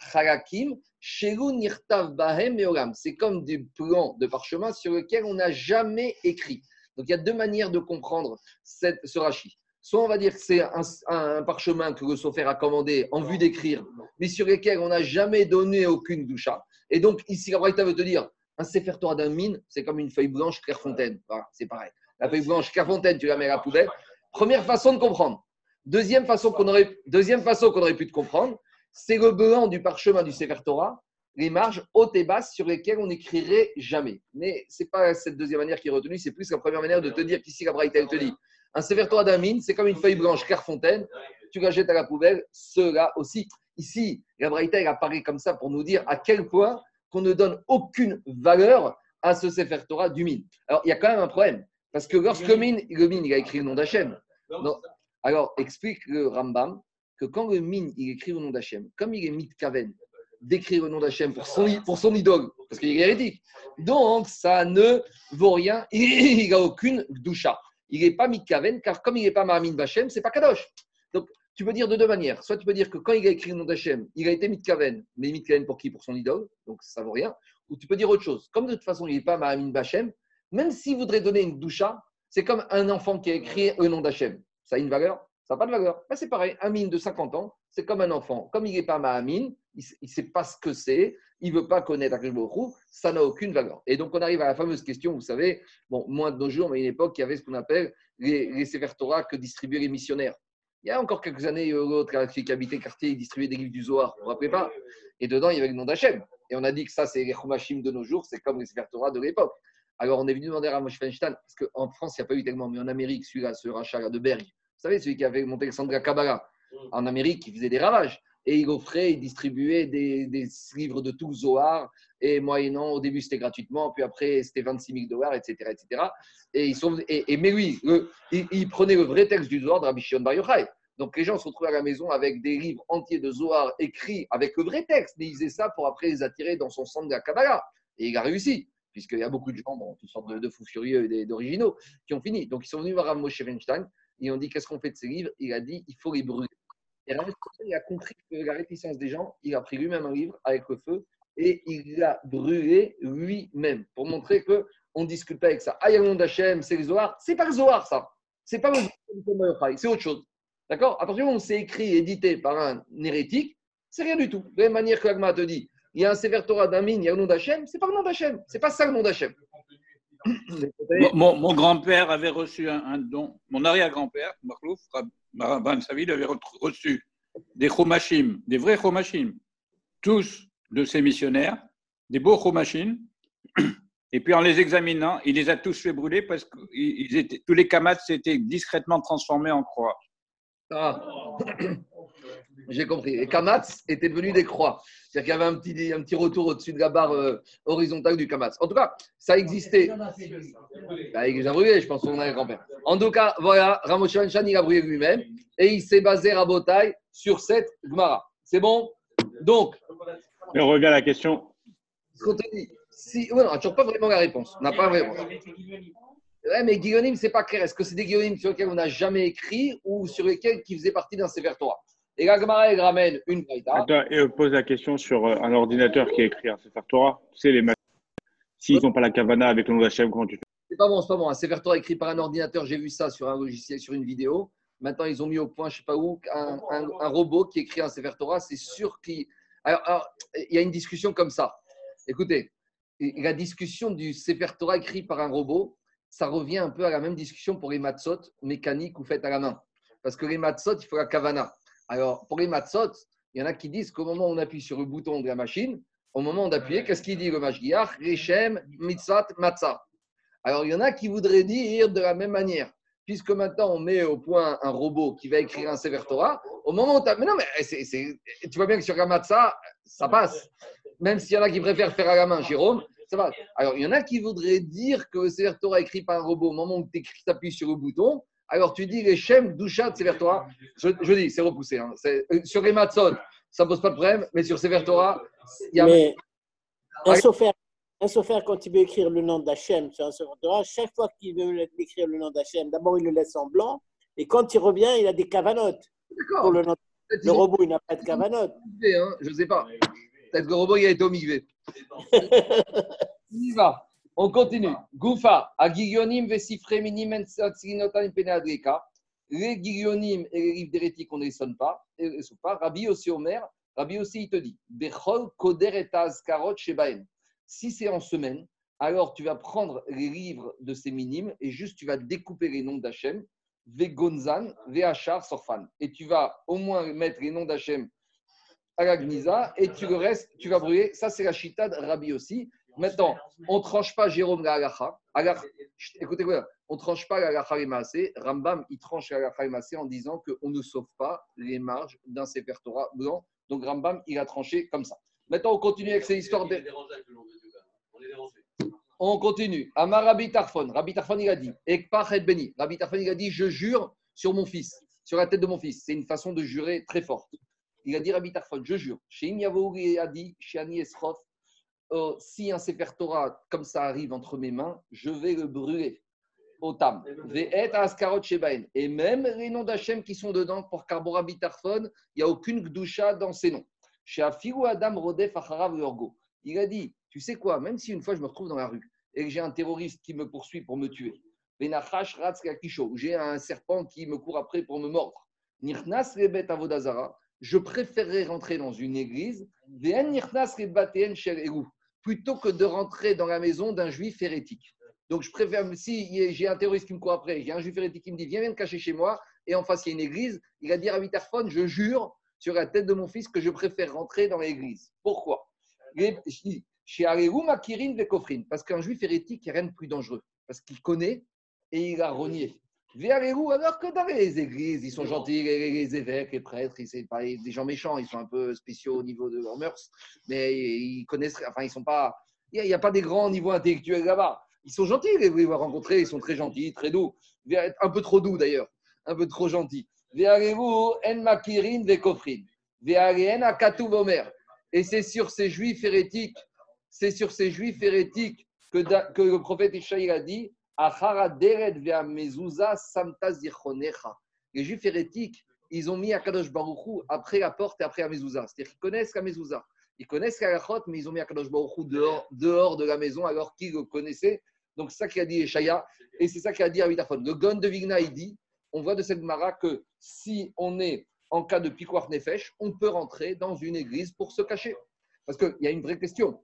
Meolam. C'est comme des plans de parchemin sur lesquels on n'a jamais écrit. Donc, il y a deux manières de comprendre ce Rashi. Soit on va dire que c'est un, parchemin que le Sofer a commandé en vue d'écrire, mais sur lesquels on n'a jamais donné aucune doucha. Et donc, ici, la Braïta veut te dire, un Sefer Torah d'un mine, c'est comme une feuille blanche Clairefontaine. C'est pareil. La feuille blanche Clairefontaine, tu la mets à la poubelle. Première façon de comprendre. Deuxième façon qu'on aurait, deuxième façon qu'on aurait pu te comprendre, c'est le blanc du parchemin du Sefer Torah, les marges hautes et basses sur lesquelles on n'écrirait jamais. Mais ce n'est pas cette deuxième manière qui est retenue, c'est plus la première manière de te dire qu'ici, la Braïta, elle te dit un Sefer Torah d'un mine, c'est comme une feuille blanche Clairefontaine, tu la jettes à la poubelle, cela aussi. Ici, la Braïta, elle apparaît comme ça pour nous dire à quel point qu'on ne donne aucune valeur à ce Sefer Torah du mine. Alors, il y a quand même un problème, parce que lorsque le mine, le mine il a écrit le nom d'Hachem, alors explique le Rambam que quand le mine, il écrit le nom d'Hachem, comme il est mitkaven, d'écrire le nom d'Hachem pour son, pour son idole, parce qu'il est hérétique, donc ça ne vaut rien, il n'a aucune doucha. Il n'est pas mitkaven, car comme il n'est pas Mahamin Bachem, c'est pas Kadosh. Donc, tu peux dire de deux manières. Soit tu peux dire que quand il a écrit le nom d'Hachem, il a été mitkaven, mais mitkaven pour qui? Pour son idole, donc ça vaut rien. Ou tu peux dire autre chose. Comme de toute façon, il n'est pas Mahamin Bachem, même s'il voudrait donner une doucha, c'est comme un enfant qui a écrit le nom d'Hachem. Ça a une valeur? Ça n'a pas de valeur. Ben, c'est pareil, un mine de 50 ans, c'est comme un enfant. Comme il n'est pas Mahamin, il ne sait pas ce que c'est, il ne veut pas connaître Akribochou, ça n'a aucune valeur. Et donc on arrive à la fameuse question, vous savez, bon, moins de nos jours, mais à une époque, il y avait ce qu'on appelle les, les que distribuaient les missionnaires. Il y a encore quelques années, l'autre qui habitait le quartier, il distribuait des livres du Zohar, vous vous rappelez pas? Et dedans, il y avait le nom d'Hachem. Et on a dit que ça, c'est les Chumashim de nos jours, c'est comme les Sefer de l'époque. Alors on est venu demander à Moshe Feinstein, parce qu'en France, il n'y a pas eu tellement, mais en Amérique, celui-là, ce rachat de Berg, savez, celui qui avait monté le centre de la Kabbalah, en Amérique, il faisait des ravages. Et il offrait, il distribuait des, des livres de tout Zohar. Et moyennant, au début, c'était gratuitement, puis après, c'était 26 000 dollars, etc. etc. Et, ils sont, et, et mais oui, le- il, il prenait le vrai texte du Zohar de Rabbi Shimon Bar Yochai. Donc les gens se retrouvaient à la maison avec des livres entiers de Zohar écrits avec le vrai texte, mais il faisait ça pour après les attirer dans son centre de la Kabbalah. Et il a réussi, puisqu'il y a beaucoup de gens, bon, toutes sortes de, de fous furieux et d'originaux, qui ont fini. Donc ils sont venus voir Rav Moshe ils ont dit qu'est-ce qu'on fait de ces livres? Il a dit il faut les brûler. Et il a compris que la réticence des gens, il a pris lui-même un livre avec le feu et il l'a brûlé lui-même pour montrer que on ne discute pas avec ça. Ah, il y a le nom d'Hachem, c'est le Zohar. C'est pas le Zohar, ça. C'est pas le Zohar c'est autre chose. D'accord? À partir du moment où c'est écrit, édité par un hérétique, c'est rien du tout. De la même manière que l'Agma te dit, il y a un Sefer Torah il y a le nom d'Hachem, c'est pas le nom d'Hachem. C'est pas ça le nom d'Hachem. Mon, grand-père avait reçu un, don. Mon arrière-grand-père, Marlouf, Savid, avait re- reçu des chomachim, des vrais chomachim, tous de ses missionnaires, des beaux chomachim. Et puis en les examinant, il les a tous fait brûler parce que tous les kamats s'étaient discrètement transformés en croix. Ah. J'ai compris. Et Kamatz était devenu des croix. C'est-à-dire qu'il y avait un petit, un petit retour au-dessus de la barre euh, horizontale du Kamatz. En tout cas, ça existait. Bah, il les a brûlés, je pense, son grand-père. En tout cas, voilà, Ramos Shanchan, il a brûlé lui-même. Et il s'est basé à Botaï sur cette Gemara. C'est bon? Donc, Et on revient à la question. ce qu'on te dit, si, ouais, on n'a toujours pas vraiment la réponse. On n'a pas vraiment. Ouais, mais Guillaume, c'est pas clair. Est-ce que c'est des Guillaume sur lesquels on n'a jamais écrit ou sur lesquels qui faisaient partie d'un Sefer Torah? Et la Gemara, elle ramène une braïta. Attends, et on pose la question sur euh, un ordinateur qui a écrit un Sefer Torah. Tu sais, les machines. S'ils n'ont pas la Kavana avec le nom d'Hachem, comment tu fais? C'est pas bon, c'est pas bon. Un Sefer Torah écrit par un ordinateur, j'ai vu ça sur un logiciel, sur une vidéo. Maintenant, ils ont mis au point, je sais pas où, un, un- un robot qui écrit un Sefer Torah. C'est sûr qu'il. Alors, alors, il y a une discussion comme ça. Écoutez, la discussion du Sefer Torah écrit par un robot, ça revient un peu à la même discussion pour les matzot mécaniques ou faites à la main. Parce que les matzot, il faut la kavana. Alors, pour les matzot, il y en a qui disent qu'au moment où on appuie sur le bouton de la machine, au moment d'appuyer, qu'est-ce qu'il dit le mashgiach Rechem, mitzat, matzah. Alors, il y en a qui voudraient dire de la même manière. Puisque maintenant, on met au point un robot qui va écrire un Sefer Torah, au moment où tu as... Mais non, mais tu vois bien que sur la matzah, ça passe. Même s'il y en a qui préfèrent faire à la main, Jérôme, ça va. Alors, il y en a qui voudraient dire que le Sefer Torah écrit par un robot, au moment où tu appuies sur le bouton, alors tu dis les Shem, Doucha de Sefer Torah. Je, je dis, c'est repoussé. hein. Euh, Sur les matzot, ça ne pose pas de problème, mais sur Sefer Torah, il y a. Mais un sophère, un sophère, quand il veut écrire le nom d'Hachem sur un Sefer Torah, chaque fois qu'il veut écrire le nom d'Hachem, d'abord il le laisse en blanc, et quand il revient, il a des cavanotes. D'accord. le, nom- Peut-être le ils ont robot, il n'a pas de cavanotes. hein, je ne sais pas. Peut-être que le robot il a été au. On y va. On continue. Goufa, Agigionim vesifre minim en tsatsinotan penadrika. Les guillonymes et les livres d'hérétiques, on ne les sonne pas. Pas. Rabbi aussi Omer, Rabbi aussi, il te dit Bechol Koder et Karot Shebaen. Si c'est en semaine, alors tu vas prendre les livres de ces minimes et juste tu vas découper les noms d'Hachem, Vegonzan, Veachar, Sorfan. Et tu vas au moins mettre les noms d'Hachem à la Gnisa et tu le restes, tu vas brûler. Ça, c'est la chita Rabbi aussi. Maintenant, on ne tranche pas Jérôme la halacha. Écoutez, on ne tranche pas la halacha les Rambam, il tranche la halacha en disant qu'on ne sauve pas les marges d'un Sefer Torah blanc. Donc Rambam, il a tranché comme ça. Maintenant, on continue avec ces histoires de. On continue. Amar Rabbi Tarfon. Rabbi Tarfon, il a dit Beni. Rabbi Tarfon, il a dit Je jure sur mon fils, sur la tête de mon fils. C'est une façon de jurer très forte. Il a dit Rabbi Tarfon Je jure. Chez Inyavouri a dit Chez Ani Esrof oh, Si un Sefer Torah comme ça arrive entre mes mains, je vais le brûler. Et même les noms d'Hachem qui sont dedans, pour Carbora Bitarfon, il n'y a aucune Gdusha dans ces noms. Chez Adam Rodef Acharav Il a dit Tu sais quoi Même si une fois je me retrouve dans la rue et que j'ai un terroriste qui me poursuit pour me tuer, j'ai un serpent qui me court après pour me mordre, je préférerais rentrer dans une église plutôt que de rentrer dans la maison d'un juif hérétique. Donc, je préfère, si j'ai un terroriste qui me court après, j'ai un juif hérétique qui me dit Viens, viens te cacher chez moi, et en face, il y a une église, il va dire à Viterphone Je jure sur la tête de mon fils que je préfère rentrer dans l'église. Pourquoi? Chez Makirin Parce qu'un juif hérétique, il n'y a rien de plus dangereux. Parce qu'il connaît et il a renié. Alors que dans les églises, ils sont gentils, les, évêques, les prêtres, ils sont pas des gens méchants, ils sont un peu spéciaux au niveau de leurs mœurs, mais ils connaissent, enfin, ils sont pas, il n'y a, pas des grands niveaux intellectuels là-bas. Ils sont gentils, les vous rencontrer, ils sont très gentils, très doux, un peu trop doux d'ailleurs, un peu trop gentils. en makirin vekofrin, Et c'est sur ces juifs hérétiques, c'est sur ces juifs hérétiques que, que le prophète Ishaïl a dit les juifs hérétiques, ils ont mis Akadosh Baruchou après la porte et après la mezouza. C'est-à-dire qu'ils connaissent la mezouza. Ils connaissent la lachot, mais ils ont mis Akadosh Baruchou dehors, dehors de la maison alors qu'ils le connaissaient. Donc c'est ça qu'il a dit Eshaya et c'est ça qu'il a dit Avidafon. Le Gon de Vigna, il dit on voit de cette Mara que si on est en cas de piquoir nefesh, on peut rentrer dans une église pour se cacher. Parce qu'il y a une vraie question.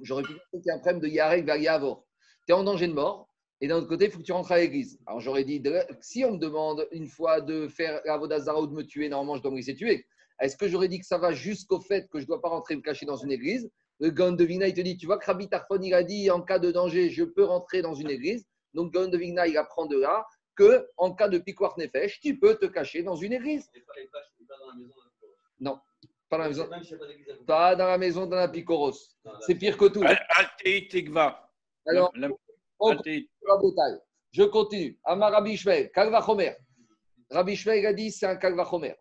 J'aurais pu dire qu'il y a un problème de Yarek vers Yavor. Tu es en danger de mort, et d'un autre côté, il faut que tu rentres à l'église. Alors j'aurais dit, si on me demande une fois de faire la Vodazara ou de me tuer, normalement je dois me laisser tuer. Est-ce que j'aurais dit que ça va jusqu'au fait que je ne dois pas rentrer me cacher dans une église? Le Gaon de Vigna, il te dit, tu vois que Rabbi Tarfon, il a dit, en cas de danger, je peux rentrer dans une église. Donc Gaon de Vigna, il apprend de là que en cas de piquoir nefesh, tu peux te cacher dans une église. Non, pas dans la maison. Pas dans la maison d'un Picoros. C'est pire que tout. Alors, je continue. Amar Rabbi Shmuel, Kalva Chomer. Rabbi Shmuel a dit c'est un Kalva Chomer.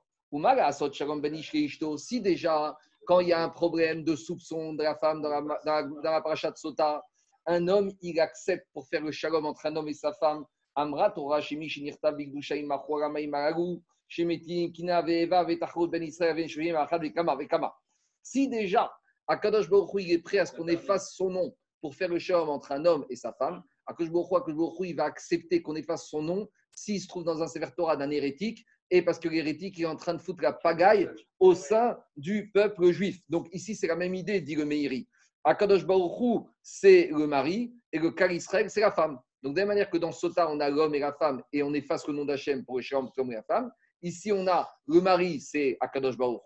Si déjà, quand il y a un problème de soupçon de la femme dans la, dans la, paracha de Sota, un homme, il accepte pour faire le shalom entre un homme et sa femme. Amra Torah Shemi Shinirta Bigdushaim Machora Maimaragu Shemeti Kina Ve'eva Ve'tachot Ben Israël Ben Shvim Achad Ve'kama Ve'kama. Si déjà, Akadosh Baruch Hu, il est prêt à ce qu'on efface son nom pour faire le shalom entre un homme et sa femme, il va accepter qu'on efface son nom s'il se trouve dans un sévère d'un hérétique et parce que l'hérétique est en train de foutre la pagaille au sein du peuple juif. Donc ici, c'est la même idée, dit le Meiri. Akadosh c'est le mari et le Kal Israël, c'est la femme. Donc de la même manière que dans Sota, on a l'homme et la femme et on efface le nom d'Hachem pour échapper l'homme et la femme, ici on a le mari, c'est Akadosh Baruch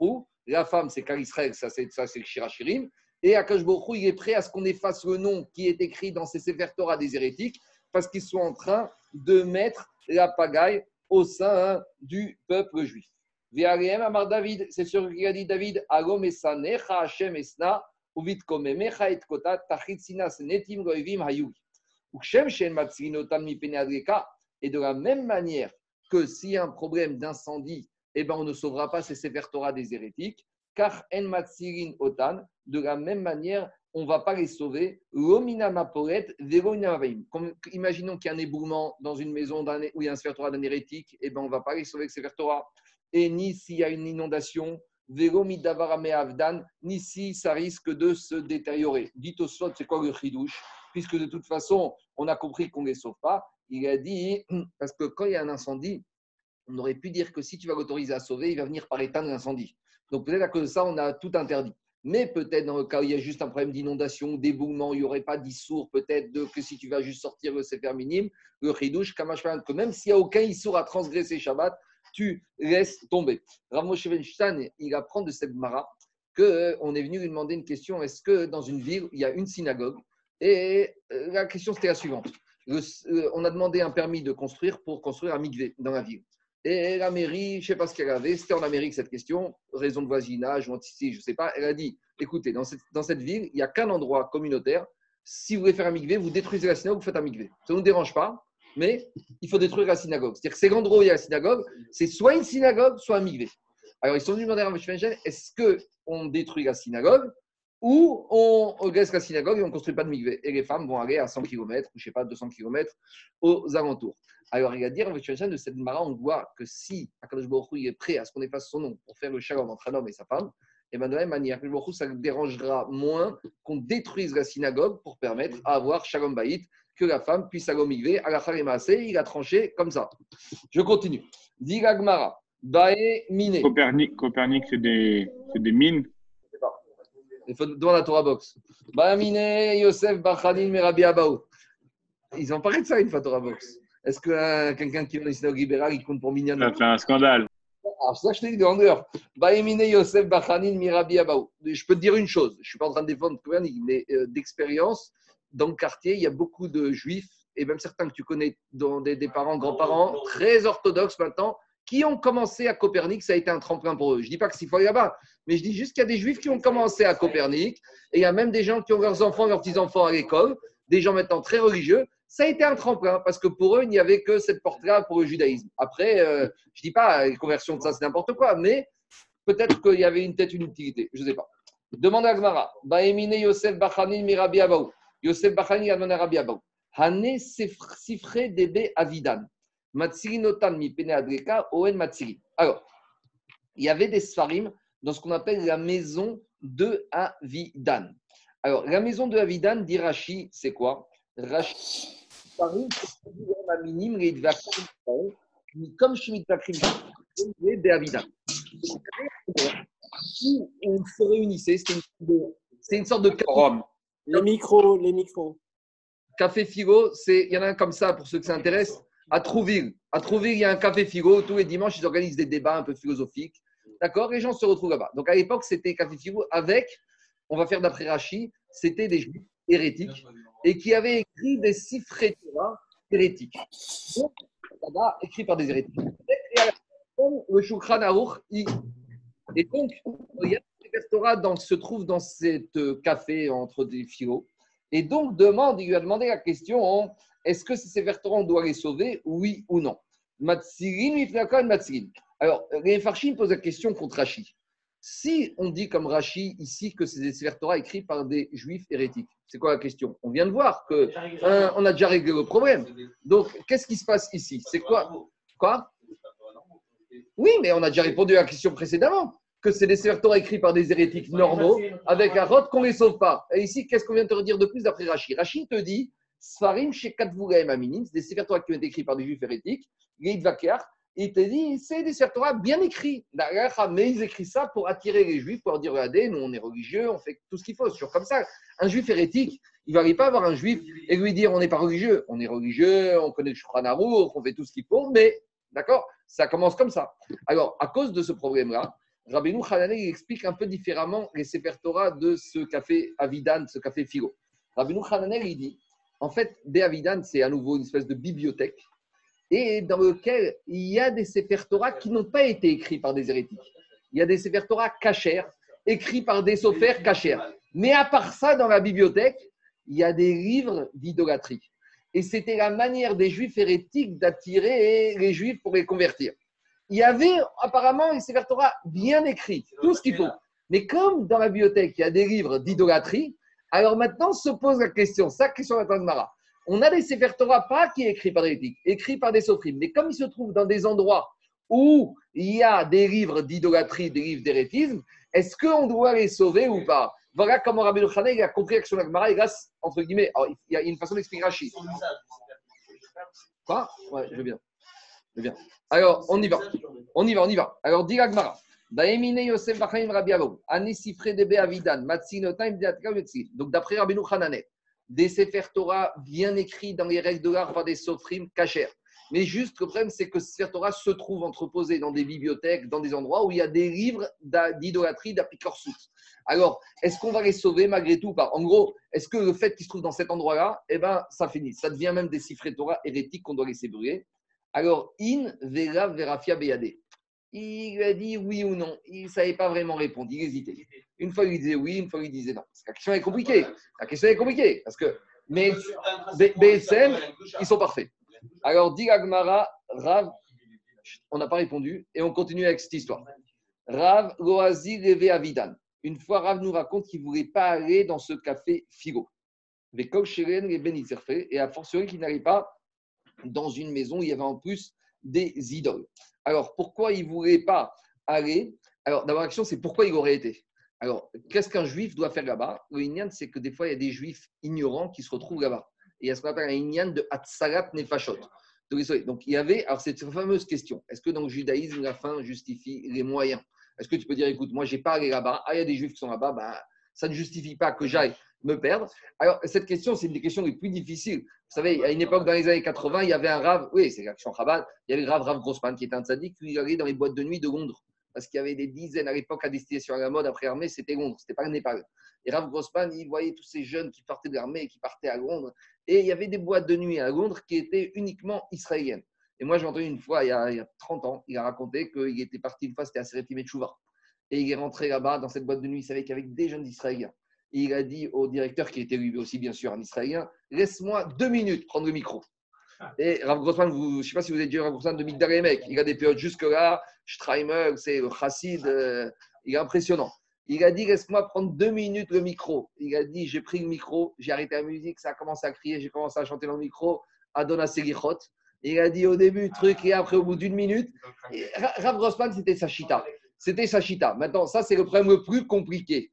la femme, c'est Kal ça c'est le Shirachirim, et Akash il est prêt à ce qu'on efface le nom qui est écrit dans ces Sefer Torah des hérétiques, parce qu'ils sont en train de mettre la pagaille au sein du peuple juif. Amar David, c'est sûr qu'il a dit David, Hashem Esna, Uvit Komemecha et Kota, Tachitsina Netim Goivim Hayugi. Ukshem Shen Matsinotam Mipenadreka, et de la même manière que s'il y a un problème d'incendie, eh ben on ne sauvera pas ces Sefer Torah des hérétiques, car en matsirin otan, de la même manière, on ne va pas les sauver. Imaginons qu'il y a un éboulement dans une maison où il y a un sphère d'un hérétique, et eh ben on ne va pas les sauver avec sphère Et ni s'il y a une inondation, ni si ça risque de se détériorer. Dites au slot, c'est quoi le chidouche? Puisque de toute façon, on a compris qu'on ne les sauve pas. Il a dit, parce que quand il y a un incendie, on aurait pu dire que si tu vas l'autoriser à sauver, il va venir par éteindre l'incendie. Donc peut-être à cause de ça, on a tout interdit. Mais peut-être dans le cas où il y a juste un problème d'inondation, d'éboulement, il n'y aurait pas d'issour, peut-être que si tu vas juste sortir le séfer minime, le chidouche, que même s'il n'y a aucun issour à transgresser Shabbat, tu laisses tomber. Rav Moshe il apprend de cette mara qu'on euh, est venu lui demander une question est-ce que dans une ville, il y a une synagogue? Et euh, la question, c'était la suivante. Euh, on a demandé un permis de construire pour construire un mikvé dans la ville. Et la mairie, je ne sais pas ce qu'elle avait, c'était en Amérique cette question, raison de voisinage, ou ici, je ne sais pas. Elle a dit écoutez, dans cette, ville, il n'y a qu'un endroit communautaire. Si vous voulez faire un mikvé, vous détruisez la synagogue, vous faites un mikvé. Ça ne nous dérange pas, mais il faut détruire la synagogue. C'est-à-dire que c'est l'endroit où il y a la synagogue, c'est soit une synagogue, soit un mikvé. Alors ils sont venus demander à M. est-ce qu'on détruit la synagogue ou on laisse la synagogue et on ne construit pas de mikvé? Et les femmes vont aller à 100 km, ou je ne sais pas, 200 km aux alentours. Alors, il va dire, de cette mara, on voit que si Akadosh Baruch est prêt à ce qu'on efface son nom pour faire le shalom entre un homme et sa femme, et bien de la même manière, ça dérangera moins qu'on détruise la synagogue pour permettre à avoir shalom baït, que la femme puisse au à la il a tranché comme ça. Je continue. Gmara, Bae Mine. Copernic, Copernic c'est des, des mines. Il faut demander à Torah Box. Bae Mine, Yosef, Bachanin, Merabi Abaou. Ils ont parlé de ça une fois Torah Box. Est-ce que euh, quelqu'un qui est dans les synagogues libérales, il compte pour Minyan Ça fait un scandale. Alors, ça, je te dis grandeur. Yosef Bachanin Mirabi Abaou. Je peux te dire une chose, je ne suis pas en train de défendre Copernic, mais euh, d'expérience, dans le quartier, il y a beaucoup de juifs, et même certains que tu connais, dont des, parents, grands-parents, très orthodoxes maintenant, qui ont commencé à Copernic, ça a été un tremplin pour eux. Je ne dis pas que s'il faut aller là-bas, mais je dis juste qu'il y a des juifs qui ont commencé à Copernic, et il y a même des gens qui ont leurs enfants, leurs petits-enfants à l'école, des gens maintenant très religieux, ça a été un tremplin parce que pour eux, il n'y avait que cette porte-là pour le judaïsme. Après, euh, je ne dis pas, les conversions de ça, c'est n'importe quoi, mais peut-être qu'il y avait une tête, une utilité. Je ne sais pas. Demande à Gmara. Baemine Yosef Bachani Mirabi Abaou. Yosef Bachani Admana Rabi Abaou. Hane Sifre Debe Avidan. Matsiri Notan Mi Pene Adreka Oen Matsiri. Alors, il y avait des Sfarim dans ce qu'on appelle la maison de Avidan. Alors, la maison de Avidan, dit Rashi, c'est quoi? Rashi Paris, minime, comme Beavida. Où on se réunissait, c'est une, sorte de café. Les micros, les micros. Café Figo, il y en a un comme ça pour ceux que ça intéresse. À Trouville, à Trouville, il y a un café Figo. Tous les dimanches, ils organisent des débats un peu philosophiques. D'accord? Les gens se retrouvent là-bas. Donc à l'époque, c'était Café Figo avec, on va faire d'après Rachi, c'était des juifs hérétiques et qui avait écrit des cifrés hérétiques. Donc, écrit par des hérétiques. Le Shulchan Aruch, et donc, il y a Torah dans, se trouve dans cet café entre des philo. Et donc, demande, il lui a demandé la question est-ce que ces Torah, on doit les sauver, oui ou non? Alors, les Farshim posent la question contre Rashi. Si on dit comme Rashi ici que c'est des Sefer Torah écrits par des juifs hérétiques, c'est quoi la question? On vient de voir que on a déjà réglé le problème. Donc, qu'est-ce qui se passe ici? C'est quoi Quoi? Oui, mais on a déjà répondu à la question précédemment que c'est des Sefer Torah écrits par des hérétiques normaux avec un rot qu'on ne les sauve pas. Et ici, qu'est-ce qu'on vient de te redire de plus d'après Rashi? Rashi te dit Sfarim chez Katvuraim Aminim, c'est des Sefer Torah qui ont été écrits par des juifs hérétiques, il te dit, c'est des Torah bien écrits. Mais ils écrivent ça pour attirer les juifs, pour dire regardez, nous on est religieux, on fait tout ce qu'il faut. C'est toujours comme ça. Un juif hérétique, il ne va pas avoir un juif et lui dire on n'est pas religieux. On est religieux, on connaît le Shulchan on fait tout ce qu'il faut, mais d'accord, ça commence comme ça. Alors, à cause de ce problème-là, Rabbeinu Hananel explique un peu différemment les Sefer de ce café Avidan, ce café Philo. Rabbeinu Hananel, il dit en fait, Bé Avidan, c'est à nouveau une espèce de bibliothèque et dans lequel il y a des Sefer Torah qui n'ont pas été écrits par des hérétiques. Il y a des Sefer Torah cachers, écrits par des sophères cachers. Mais à part ça, dans la bibliothèque, il y a des livres d'idolâtrie. Et c'était la manière des juifs hérétiques d'attirer les juifs pour les convertir. Il y avait apparemment une Sefer Torah bien écrits, tout ce qu'il faut. Mais comme dans la bibliothèque, il y a des livres d'idolâtrie, alors maintenant se pose la question, ça question de Mara on a des Sefer Torah, pas qui est écrit par des éthiques, écrit par des sophimes, mais comme ils se trouvent dans des endroits où il y a des livres d'idolâtrie, des livres d'hérétisme, est-ce qu'on doit les sauver ou pas? Voilà comment Rabbi Khané a compris l'action de la grâce, entre guillemets, il y a une façon d'expliquer Rachid. Quoi? Ouais, je veux bien. Je veux. Alors, on y va. On y va, on y va. Alors, dit Agmara. Donc, d'après Rabbi Hananet, des Sefer Torah bien écrits dans les règles de l'art par des Sofrim Kacher. Mais juste, le problème, c'est que Sefer Torah se trouve entreposé dans des bibliothèques, dans des endroits où il y a des livres d'idolâtrie, d'apikorsut. Alors, est-ce qu'on va les sauver malgré tout En gros, est-ce que le fait qu'ils se trouvent dans cet endroit-là, eh ben, ça finit. Ça devient même des Sefer Torah hérétiques qu'on doit laisser brûler. Alors, in vera verafia beyade. Il a dit oui ou non. Il ne savait pas vraiment répondre. Il hésitait. Une fois, il disait oui, une fois, il disait non. la question est compliquée. La question est compliquée. Parce que mais BSM, ils sont parfaits. Alors, dit Agmara, Rav, on n'a pas répondu et on continue avec cette histoire. Rav Loazi Levé Avidan. Une fois, Rav nous raconte qu'il ne voulait pas aller dans ce café Figo. Et a fortiori qu'il n'allait pas dans une maison où il y avait en plus des idoles. Alors, pourquoi il ne voulait pas aller? Alors, d'abord, la question, c'est pourquoi il aurait été? Alors, qu'est-ce qu'un juif doit faire là-bas? Le Inyan, c'est que des fois, il y a des juifs ignorants qui se retrouvent là-bas. Et il y a ce qu'on appelle un Inyan de Hatsalat Nefashot. Donc, il y avait, alors, cette fameuse question. Est-ce que dans le judaïsme, la fin justifie les moyens? Est-ce que tu peux dire, écoute, moi, je n'ai pas allé là-bas, ah, il y a des juifs qui sont là-bas, ben, ça ne justifie pas que j'aille me perdre. Alors, cette question, c'est une des questions les plus difficiles. Vous savez, à une époque, dans les années 80, il y avait un rave, oui, c'est l'action Chabad, il y avait le rave, Rav Grossman, qui était un sadique, qui allait dans les boîtes de nuit de Londres. Parce qu'il y avait des dizaines à l'époque à destination à la mode après armée, c'était Londres, c'était pas le Népal. Et Rav Grossman, il voyait tous ces jeunes qui partaient de l'armée, qui partaient à Londres. Et il y avait des boîtes de nuit à Londres qui étaient uniquement israéliennes. Et moi, j'ai entendu une fois, il y, a, 30 ans, il a raconté qu'il était parti une fois, c'était à Serefim et Et il est rentré là-bas, dans cette boîte de nuit, il savait qu'avec des jeunes Israéliens il a dit au directeur, qui était lui aussi bien sûr un Israélien, laisse-moi deux minutes prendre le micro. Et Rav Grossman, je ne sais pas si vous avez dit Rav Grossman de Migdal mec, il a des périodes jusque-là, Streimer, c'est le chassid, euh, il est impressionnant. Il a dit laisse-moi prendre deux minutes le micro. Il a dit j'ai pris le micro, j'ai arrêté la musique, ça a commencé à crier, j'ai commencé à chanter dans le micro, Adona Selichot. Il a dit au début truc et après au bout d'une minute. Rav Grossman, c'était sa chita. C'était sa chita. Maintenant, ça c'est le problème le plus compliqué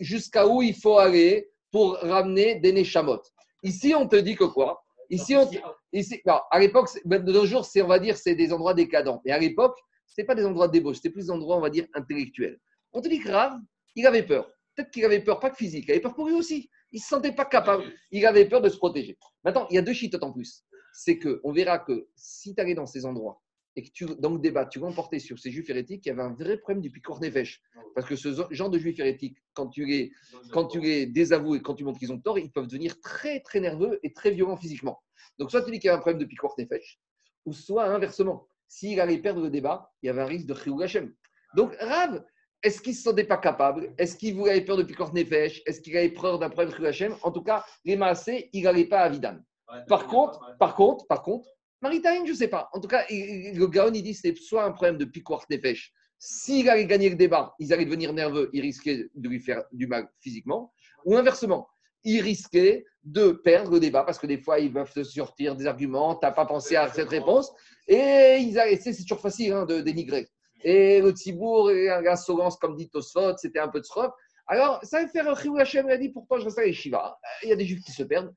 jusqu'à où il faut aller pour ramener des Neshamot? Ici, on te dit que quoi? Ici, on, ici à l'époque, de nos jours, on va dire c'est des endroits décadents. Mais à l'époque, ce pas des endroits de débauche, c'était plus des endroits, on va dire, intellectuels. On te dit grave, il avait peur. Peut-être qu'il avait peur, pas que physique, il avait peur pour lui aussi. Il ne se sentait pas capable. Il avait peur de se protéger. Maintenant, il y a deux chitotes en plus. C'est qu'on verra que si tu allais dans ces endroits et que tu, dans le débat, tu remportais sur ces juifs hérétiques, il y avait un vrai problème du picour nefesh. Parce que ce genre de juifs hérétiques, quand tu les, quand tu les désavoues et quand tu montres qu'ils ont tort, ils peuvent devenir très, très nerveux et très violents physiquement. Donc, soit tu dis qu'il y a un problème de picour nefesh, ou soit inversement. S'il allait perdre le débat, il y avait un risque de Chiyou Hashem. Donc, Rav, est-ce qu'il ne se sentait pas capable? Est-ce qu'il voulait peur de picour nefesh? Est-ce qu'il avait peur d'un problème de Hashem? En tout cas, les massés, il n'allait pas à Vidan. Par contre, par contre, par contre, Maritaïne, je ne sais pas. En tout cas, le Gaon, il dit que c'est soit un problème de piquoir nefesh. S'il allait gagner le débat, ils allaient devenir nerveux, ils risquaient de lui faire du mal physiquement. Ou inversement, ils risquaient de perdre le débat parce que des fois, ils peuvent te sortir des arguments, tu n'as pas pensé à cette réponse. Et ils c'est toujours facile hein, de dénigrer. Et le Tzibour, l'insolence, comme dit Tosfot, c'était un peu de srof. Alors, ça va faire un Chiou Hashem, il a dit pourtant je reste à Shiva. Il y a des juifs qui se perdent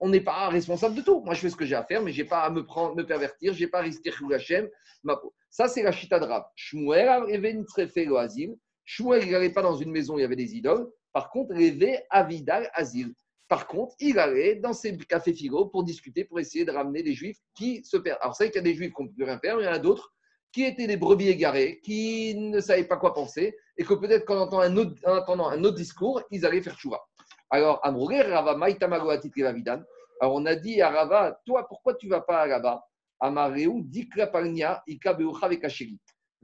on n'est pas responsable de tout. Moi, je fais ce que j'ai à faire, mais je n'ai pas à me, prendre, me pervertir, je n'ai pas à risquer Hachem, ma peau. Ça, c'est la chita de Rav. Shmuel avait fait le asile. Shmuel, il n'allait pas dans une maison il y avait des idoles. Par contre, avait Avidal Asile. Par contre, il allait dans ses cafés Figo pour discuter, pour essayer de ramener des juifs qui se perdent. Alors, c'est vrai qu'il y a des juifs qui ne rien faire, mais il y en a d'autres qui étaient des brebis égarés, qui ne savaient pas quoi penser, et que peut-être qu'en entendant un autre, discours, ils allaient faire chouva. Alors, Amroué, Rava. Alors, on a dit à Rava, toi, pourquoi tu vas pas là-bas? Amareu, Ika.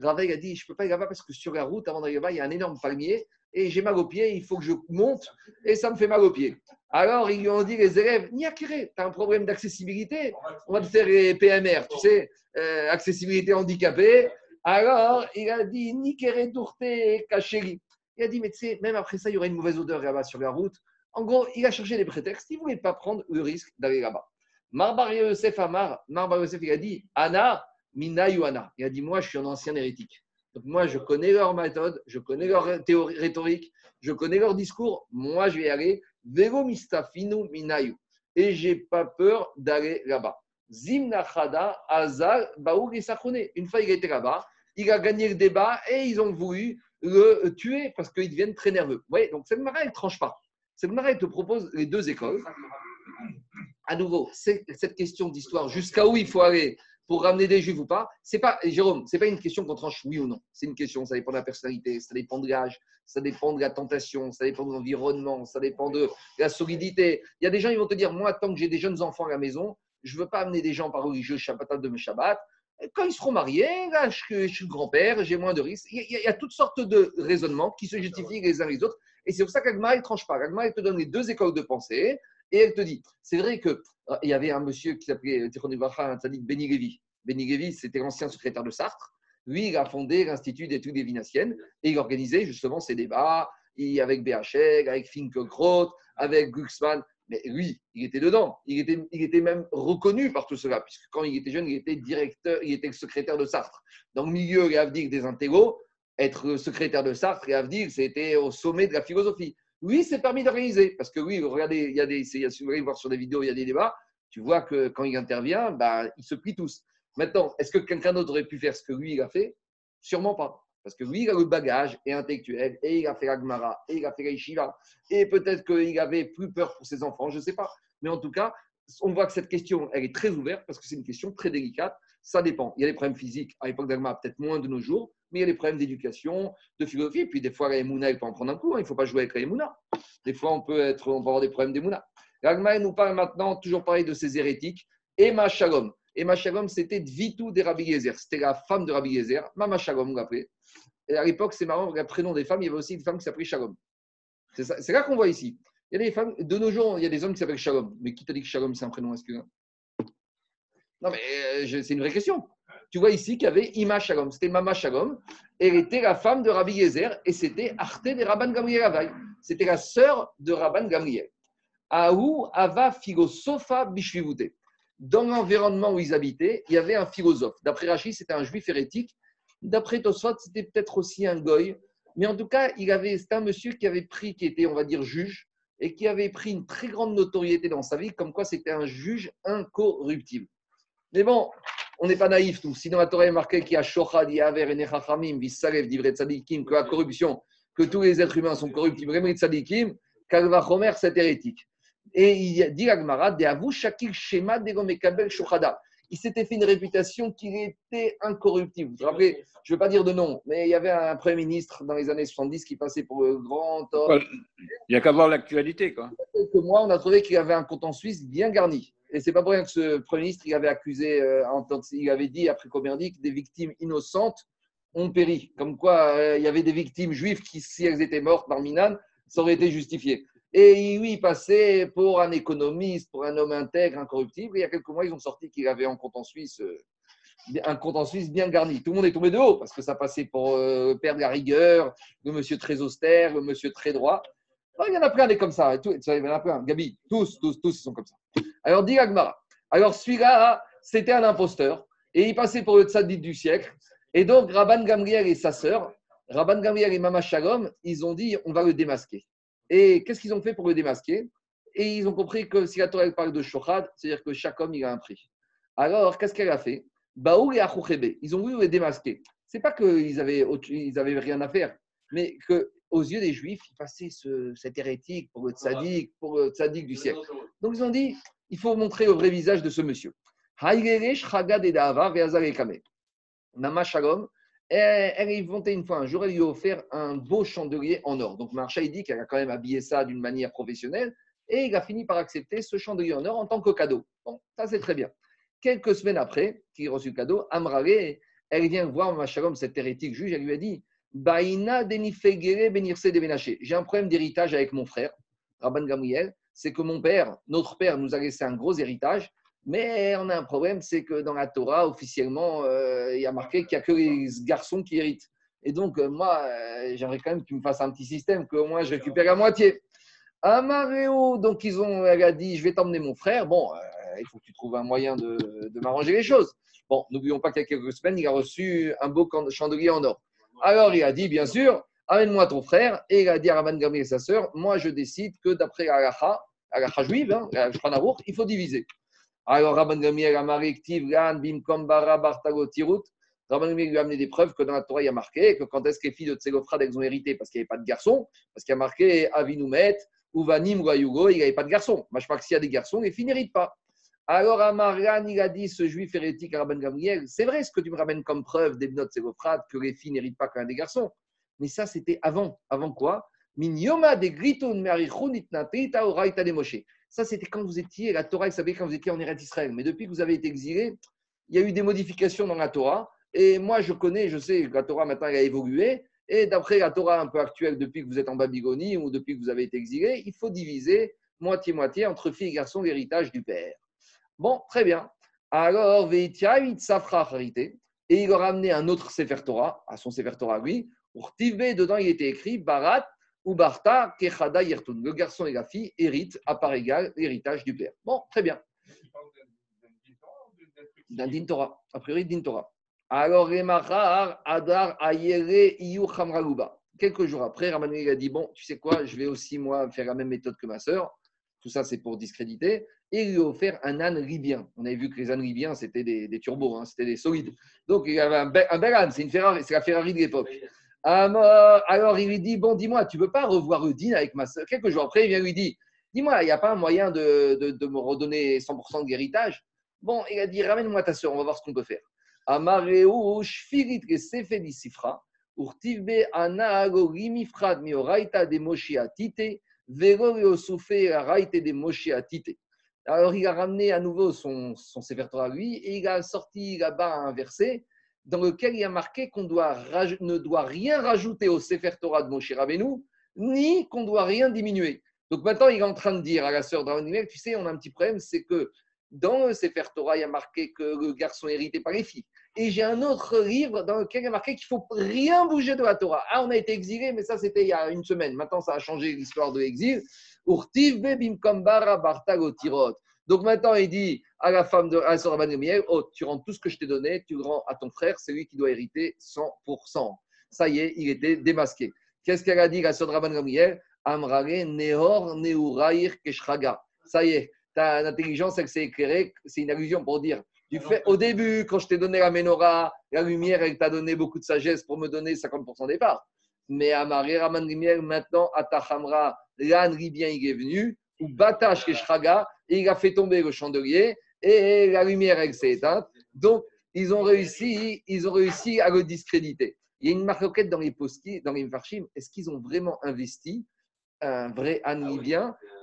Rava, il a dit, je ne peux pas aller parce que sur la route, avant d'aller là-bas, il y a un énorme palmier et j'ai mal aux pieds, il faut que je monte et ça me fait mal aux pieds. Alors, ils lui ont dit, les élèves, Niakere, tu as un problème d'accessibilité, on va te faire les PMR, tu sais, euh, accessibilité handicapée. Alors, il a dit, Nikere Dourte Kacheri. Il a dit, mais tu sais, même après ça, il y aurait une mauvaise odeur là-bas sur la route. En gros, il a cherché des prétextes. Il ne voulait pas prendre le risque d'aller là-bas. Marbar Yosef Amar, Marbar Yosef, il a dit Anna, Mina Yuana. Il a dit Moi, je suis un ancien hérétique. Moi, je connais leur méthode, je connais leur théorie rhétorique, je connais leur discours. Moi, je vais y aller. Vero Mistafinu Minayu. Et je n'ai pas peur d'aller là-bas. Zimnachada, Azal, Baour et Une fois il était là-bas, il a gagné le débat et ils ont voulu le tuer parce qu'ils deviennent très nerveux. Vous voyez, donc cette marée, elle ne tranche pas. Cette marée te propose les deux écoles. À nouveau, cette question d'histoire, jusqu'à où il faut aller pour ramener des juifs ou pas, c'est pas, Jérôme, c'est pas une question qu'on tranche oui ou non. C'est une question, ça dépend de la personnalité, ça dépend de l'âge, ça dépend de la tentation, ça dépend de l'environnement, ça dépend de la solidité. Il y a des gens, ils vont te dire, moi, tant que j'ai des jeunes enfants à la maison, je ne veux pas amener des gens par religieux Shabbat de mes Shabbat. Quand ils seront mariés, là, je, suis grand-père, j'ai moins de risques. Il y, a, toutes sortes de raisonnements qui se justifient les uns les autres. Et c'est pour ça qu'Agma, ne tranche pas. Agma, elle te donne les deux écoles de pensée. Et elle te dit, c'est vrai qu'il euh, y avait un monsieur qui s'appelait un tzadik Beni Levi. Beni Levi, c'était l'ancien secrétaire de Sartre. Lui, il a fondé l'Institut d'études divinassiennes et il organisait justement ces débats avec BHEG, avec Finkelkraut, avec Glucksmann. Mais lui, il était dedans. Il était, il était même reconnu par tout cela, puisque quand il était jeune, il était directeur, il était secrétaire de Sartre. Dans le milieu et des intégros, être secrétaire de Sartre et Avdig, c'était au sommet de la philosophie. Lui, c'est permis d'organiser, parce que oui, regardez, il y a des, si vous voulez voir sur des vidéos, il y a des débats, tu vois que quand il intervient, bah, ils se plient tous. Maintenant, est-ce que quelqu'un d'autre aurait pu faire ce que lui, il a fait? Sûrement pas. Parce que lui, il a le bagage et intellectuel, et il a fait la et il a fait la et peut-être qu'il avait plus peur pour ses enfants, je ne sais pas. Mais en tout cas, on voit que cette question, elle est très ouverte parce que c'est une question très délicate. Ça dépend. Il y a des problèmes physiques à l'époque d'Agma, peut-être moins de nos jours, mais il y a des problèmes d'éducation, de philosophie. Et puis des fois, la Emouna, elle peut en prendre un coup. Hein. Il ne faut pas jouer avec la Emouna. Des fois, on peut, être, on peut avoir des problèmes d'Emouna. L'Agma, nous parle maintenant, toujours parler de ces hérétiques. Emma Shalom. Emma Shalom, c'était Dvitou de Rabbi Yezer. C'était la femme de Rabbi Yezer. Mama Shalom, vous l'appelez. Et à l'époque, c'est marrant, le prénom des femmes, il y avait aussi une femme qui s'appelait Shalom. C'est là qu'on voit ici. Il y a des femmes, de nos jours, il y a des hommes qui s'appellent Shalom. Mais qui t'a dit que Shalom, c'est un prénom Non, mais euh, c'est une vraie question. Tu vois ici qu'il y avait Ima Shalom. C'était Mama Shalom. Elle était la femme de Rabbi Yezer et c'était Arte de Rabban Gamriel. C'était la sœur de Rabban Gamriel. Aou Ava Philosopha Bishvivute. Dans l'environnement où ils habitaient, il y avait un philosophe. D'après Rachid, c'était un juif hérétique D'après Tosfot, c'était peut-être aussi un goy. Mais en tout cas, il avait, c'était un monsieur qui avait pris, qui était, on va dire, juge, et qui avait pris une très grande notoriété dans sa vie, comme quoi c'était un juge incorruptible. Mais bon, on n'est pas naïf tous. Sinon, la Torah est marqué qu'il y a Shochad, Yaver, Enechachamim, Vissalev, Divret Tzadikim, que la corruption, que tous les êtres humains sont corruptibles, Remrit Tzadikim, Kalva Chomer, c'est hérétique. Et il dit à Gmara, de Avou Shakil Shema, Degomekabel, Shochada il s'était fait une réputation qu'il était incorruptible. Vous vous rappelez, je ne veux pas dire de nom, mais il y avait un Premier ministre dans les années 70 qui passait pour le grand homme. Il n'y a qu'à voir l'actualité. Quoi. Quelques mois, on a trouvé qu'il avait un compte en Suisse bien garni. Et c'est pas pour rien que ce Premier ministre, il avait accusé, euh, il avait dit, après combien dit, que des victimes innocentes ont péri. Comme quoi, euh, il y avait des victimes juives qui, si elles étaient mortes par Minan, ça aurait été justifié. Et lui, il passait pour un économiste, pour un homme intègre, incorruptible. Il y a quelques mois, ils ont sorti qu'il avait un compte en Suisse, euh, un compte en Suisse bien garni. Tout le monde est tombé de haut parce que ça passait pour euh, perdre la rigueur, le monsieur très austère, le monsieur très droit. Il y en a plein des comme ça. il y en a plein. Gabi, tous, tous, tous, ils sont comme ça. Alors, dit Agmara. Alors, celui-là, c'était un imposteur. Et il passait pour le tzaddik du siècle. Et donc, Rabban Gamriel et sa sœur, Rabban Gamriel et Mama Shalom, ils ont dit on va le démasquer. Et qu'est-ce qu'ils ont fait pour le démasquer? Et ils ont compris que si la Torah parle de shochad, c'est-à-dire que chaque homme, il a un prix. Alors, qu'est-ce qu'elle a fait? Baoul et ils ont voulu le démasquer. C'est pas qu'ils avaient, ils avaient rien à faire, mais que aux yeux des Juifs, ils passaient ce, cet hérétique pour le tzaddik, pour le tzaddik du siècle. Donc, ils ont dit il faut montrer le vrai visage de ce monsieur. Nama Shalom, elle est montée une fois un jour, elle lui a offert un beau chandelier en or. Donc Marcha, il dit qu'elle a quand même habillé ça d'une manière professionnelle et il a fini par accepter ce chandelier en or en tant que cadeau. Bon, ça c'est très bien. Quelques semaines après qu'il a reçu le cadeau, Amrare, elle vient voir Machalom, cet hérétique juge, elle lui a dit J'ai un problème d'héritage avec mon frère, Rabban Gamriel. C'est que mon père, notre père, nous a laissé un gros héritage mais on a un problème, c'est que dans la Torah, officiellement, euh, il y a marqué qu'il n'y a que les garçons qui héritent. Et donc, euh, moi, euh, j'aimerais quand même que tu me fasses un petit système, qu'au moins je récupère la moitié. Amareo, donc ils ont, elle a dit, je vais t'emmener mon frère. Bon, il faut que tu trouves un moyen de, m'arranger les choses. Bon, n'oublions pas qu'il y a quelques semaines, il a reçu un beau chandelier en or. Alors, il a dit, bien sûr, amène-moi ton frère. Et il a dit à Raman Gamri et sa sœur, moi, je décide que d'après la la juive, hein, il faut diviser. Alors, Rabban Gamiel a marqué Bim Bartago Tirut. Rabban lui a amené des preuves que dans la Torah, il y a marqué que quand est-ce que les filles de Tsélophrad, elles ont hérité parce qu'il n'y avait pas de garçon, parce qu'il y a marqué Avinumet, Uvanim, Yugo, il n'y avait pas de garçon. Moi, je crois que s'il y a des garçons, les filles n'héritent pas. Alors, Amarian, il a dit, ce juif hérétique à Rabban Gamriel, c'est vrai ce que tu me ramènes comme preuve des notes Tsélophrad, que les filles n'héritent pas a des garçons. Mais ça, c'était avant. Avant quoi? Ça, c'était quand vous étiez, la Torah, vous savez, quand vous étiez en Eretz Israël. Mais depuis que vous avez été exilé, il y a eu des modifications dans la Torah. Et moi, je connais, je sais que la Torah maintenant, elle a évolué. Et d'après la Torah un peu actuelle, depuis que vous êtes en Babylonie ou depuis que vous avez été exilé, il faut diviser moitié-moitié entre filles et garçons l'héritage du père. Bon, très bien. Alors, Veitia, Safra Et il leur a amené un autre Sefer Torah, à son Sefer Torah lui, pour dedans, il était écrit Barat ou Barta Kechada Yertun. Le garçon et la fille héritent à part égale l'héritage du père. Bon, très bien. D'un din Torah. A priori, din Torah. Alors, Remachar Adar Ayere Iyu. Quelques jours après, Ramanuel a dit Bon, tu sais quoi, je vais aussi, moi, faire la même méthode que ma sœur. Tout ça, c'est pour discréditer. Et il lui a offert un âne libyen. On avait vu que les ânes libyens, c'était des, turbos, hein, c'était des solides. Donc, il avait un bel, un bel âne. C'est la Ferrari de l'époque. Alors il lui dit Bon, dis-moi, tu ne veux pas revoir Udine avec ma soeur? Quelques jours après, il vient lui dit Dis-moi, il n'y a pas un moyen de, de, me redonner 100% de l'héritage Bon, il a dit Ramène-moi ta soeur, on va voir ce qu'on peut faire. Amareu shfirit sefedi sifra, urtivbe anaago rimifrad mioraita de raite de. Alors il a ramené à nouveau son, son Sefer Torah lui et il a sorti là-bas un verset dans lequel il a marqué qu'on ne doit rien rajouter au Sefer Torah de Moshe Rabbeinu, ni qu'on doit rien diminuer. Donc maintenant, il est en train de dire à la sœur d'Aaron tu sais, on a un petit problème, c'est que dans le Sefer Torah, il y a marqué que le garçon est hérité par les filles. Et j'ai un autre livre dans lequel il a marqué qu'il ne faut rien bouger de la Torah. Ah, on a été exilé, mais ça, c'était il y a une semaine. Maintenant, ça a changé l'histoire de l'exil. Donc maintenant, il dit à la femme de à oh, tu rends tout ce que je t'ai donné, tu le rends à ton frère, c'est lui qui doit hériter 100%. Ça y est, il était démasqué. Qu'est-ce qu'elle a dit, la sœur Rabban Gamriel Amrare nehor neurair keshraga. Ça y est, ta intelligence, elle s'est éclairée. C'est une allusion pour dire du fait, au début, quand je t'ai donné la menorah, la lumière, elle t'a donné beaucoup de sagesse pour me donner 50% des parts. Mais Amare Rabban Gamriel, maintenant, à L'âne bien il est venu, ou Batash Keshraga, et il a fait tomber le chandelier et la lumière elle s'est éteinte. Donc ils ont réussi, ils ont réussi à le discréditer. Il y a une marquette dans les dans les farshim. Est-ce qu'ils ont vraiment investi un vrai Anne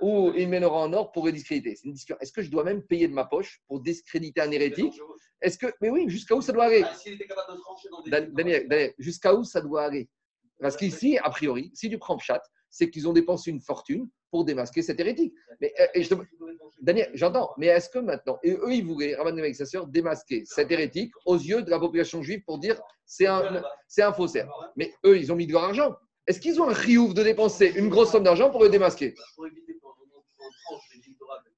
ou une menorah en or pour le discréditer? C'est une discussion. Est-ce que je dois même payer de ma poche pour discréditer un hérétique? Est-ce que, mais oui, jusqu'à où ça doit aller? Ah, Daniel, jusqu'à où ça doit aller? Parce qu'ici, a priori, si tu prends chat, c'est qu'ils ont dépensé une fortune pour démasquer cet hérétique. Mais, euh, Daniel, j'entends, mais est-ce que maintenant, et eux, ils voulaient, Rabban avec sa sœur, démasquer cet hérétique aux yeux de la population juive pour dire c'est un, c'est un faussaire. Mais eux, ils ont mis de leur argent. Est-ce qu'ils ont un riouf de dépenser une grosse somme d'argent pour le démasquer?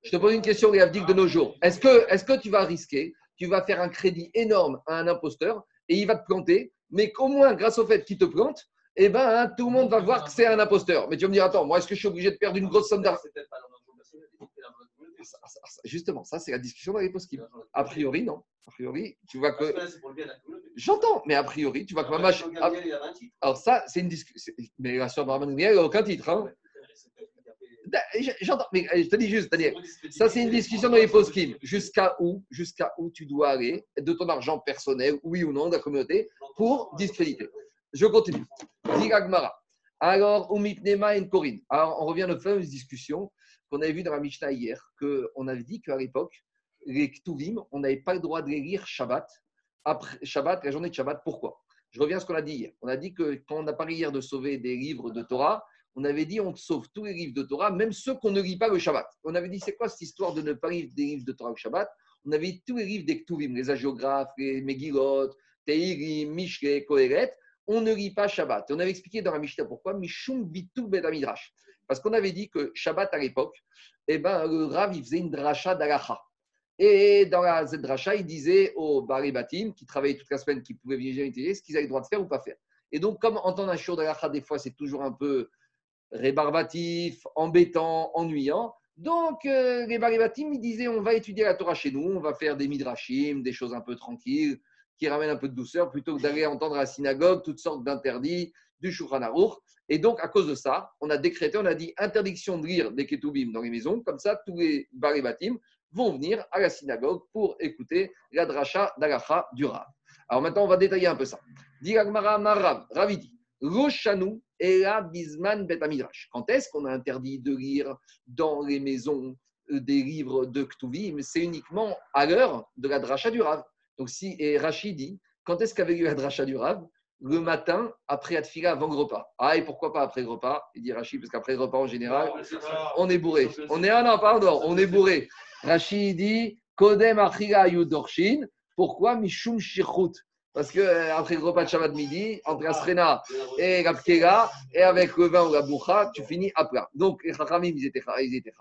Je te pose une question, Réavdik, de nos jours. Est-ce que, est-ce que tu vas risquer, tu vas faire un crédit énorme à un imposteur et il va te planter, mais qu'au moins, grâce au fait qu'il te plante, eh ben, hein, tout le monde va voir que c'est un imposteur. Mais tu vas me dire, attends, moi, est-ce que je suis obligé de perdre une grosse somme d'argent? Justement, ça, c'est la discussion dans les. A priori, non. A priori, tu vois que. J'entends, mais a priori, tu vois que ma machine. Alors, ça, c'est une discussion. Mais la soeur Barman, il n'y a aucun titre. Hein. J'entends, mais je te dis juste, Daniel, ça c'est une discussion dans les post Jusqu'à où, jusqu'à où tu dois aller de ton argent personnel, oui ou non, de la communauté, pour discréditer. Je continue. Diragmara. Alors, Umitnema et Corinne. Alors, on revient à notre fameuse discussion qu'on avait vue dans la Mishnah hier, qu'on avait dit qu'à l'époque, les Ktuvim, on n'avait pas le droit de les lire Shabbat, après Shabbat, la journée de Shabbat. Pourquoi? Je reviens à ce qu'on a dit hier. On a dit que quand on a parlé hier de sauver des livres de Torah, on avait dit on sauve tous les livres de Torah, même ceux qu'on ne lit pas le Shabbat. On avait dit c'est quoi cette histoire de ne pas lire des livres de Torah le Shabbat? On avait dit tous les livres des Ktuvim, les agiographes, les Megillot, Teirim, Mishle, Kohéret on ne lit pas Shabbat. on avait expliqué dans la Mishnah pourquoi, Mishum Bitu Bedamidrash. Parce qu'on avait dit que Shabbat à l'époque, eh ben, le Rav, il faisait une dracha d'Alacha. Et dans la dracha, il disait aux Baribatim, qui travaillaient toute la semaine, qui pouvaient venir ce qu'ils avaient le droit de faire ou pas faire. Et donc, comme entendre un shiur d'Alacha, des fois, c'est toujours un peu rébarbatif, embêtant, ennuyant, Donc, euh, les Baribatim, ils disaient on va étudier la Torah chez nous, on va faire des midrashim, des choses un peu tranquilles, qui ramènent un peu de douceur, plutôt que d'aller entendre à la synagogue toutes sortes d'interdits, du Shulchan. Et donc, à cause de ça, on a décrété, on a dit interdiction de lire des Ketubim dans les maisons. Comme ça, tous les Baribatim vont venir à la synagogue pour écouter la dracha d'Alacha du Rav. Alors maintenant, on va détailler un peu ça. Diragmara Marav, Ravidi, Roshanu et la Bisman Betamidrash. Quand est-ce qu'on a interdit de lire dans les maisons euh, des livres de Ktuvim C'est uniquement à l'heure de la dracha du Rav. Donc, si, et Rachid dit, quand est-ce qu'avait lieu la dracha du Rav? Le matin après Atfila avant le repas. Ah, et pourquoi pas après le repas? Il dit Rachid, parce qu'après le repas en général, on est bourré. On est, ah non, pardon, on est bourré. Rachid dit Kodem Achila Yudorshin. Pourquoi Mishum Shirchut? Parce que euh, après le repas de Shabbat midi, entre Asrena et la et avec le vin ou la boucha, tu finis à plat. Donc les Chachamim, ils étaient, ils étaient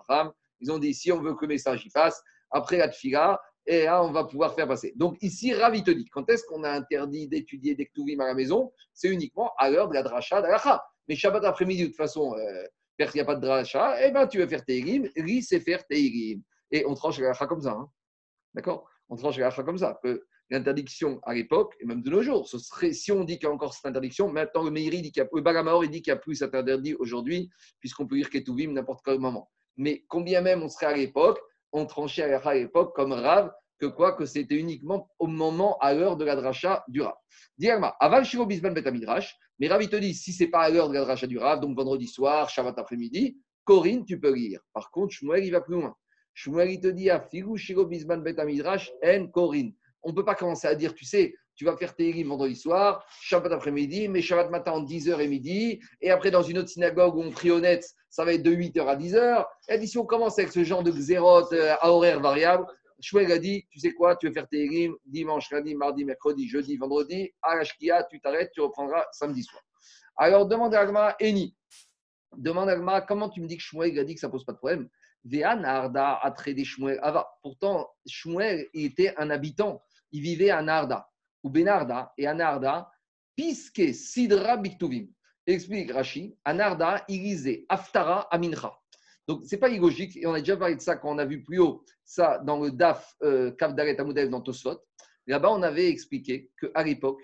Ils ont dit si on veut que le message y passe, après la tfila, et on va pouvoir faire passer. Donc ici, Ravi te dit, quand est-ce qu'on a interdit d'étudier des Ktuvim à la maison? C'est uniquement à l'heure de la dracha d'Alacha. Mais Shabbat après-midi, de toute façon, euh, il n'y a pas de dracha, eh ben, tu veux faire Teirim, Ri, c'est faire Teirim. Et on tranche l'Alacha comme ça. Hein. D'accord? On tranche l'Alacha comme ça. L'interdiction à l'époque, et même de nos jours, ce serait, si on dit qu'il y a encore cette interdiction, maintenant le Meiri dit qu'il y a, le dit qu'il n'y a plus cet interdit aujourd'hui, puisqu'on peut lire Ketuvim n'importe quel moment. Mais combien même on serait à l'époque, on tranchait à l'époque comme Rav que quoi Que c'était uniquement au moment, à l'heure de la dracha du Rav. Diagma, aval shiro bisban betamidrash, mais Rav il te dit, si c'est pas à l'heure de la dracha du Rav, donc vendredi soir, Shabbat après-midi, Corinne, tu peux lire. Par contre, Shmuel, il va plus loin. Shmuel, il te dit, à figu shiro bisban betamidrash, en Corinne. On ne peut pas commencer à dire, tu sais, tu vas faire tes vendredi soir, Shabbat après-midi, mais Shabbat matin en 10h et midi, et après dans une autre synagogue où on prie honnête, ça va être de 8h à 10h. Et dit, si on commence avec ce genre de xérote euh, à horaire variable, Shmuel a dit, tu sais quoi, tu veux faire tes rimes dimanche, lundi, mardi, mercredi, jeudi, vendredi, à la tu t'arrêtes, tu reprendras samedi soir. Alors demande à Agma, Eni, demande à Agma, comment tu me dis que Shmuel a dit que ça pose pas de problème? Arda a traité Shmuel Ava. Pourtant, Shmuel était un habitant, il vivait à Narda ou Benarda, et Anarda, Piske Sidra Biktuvim. Explique Rashi, Anarda, lisait Aftara Amincha. Donc, ce n'est pas illogique, et on a déjà parlé de ça quand on a vu plus haut ça dans le DAF euh, Kavdaret dans Tosfot. Là-bas, on avait expliqué qu'à l'époque,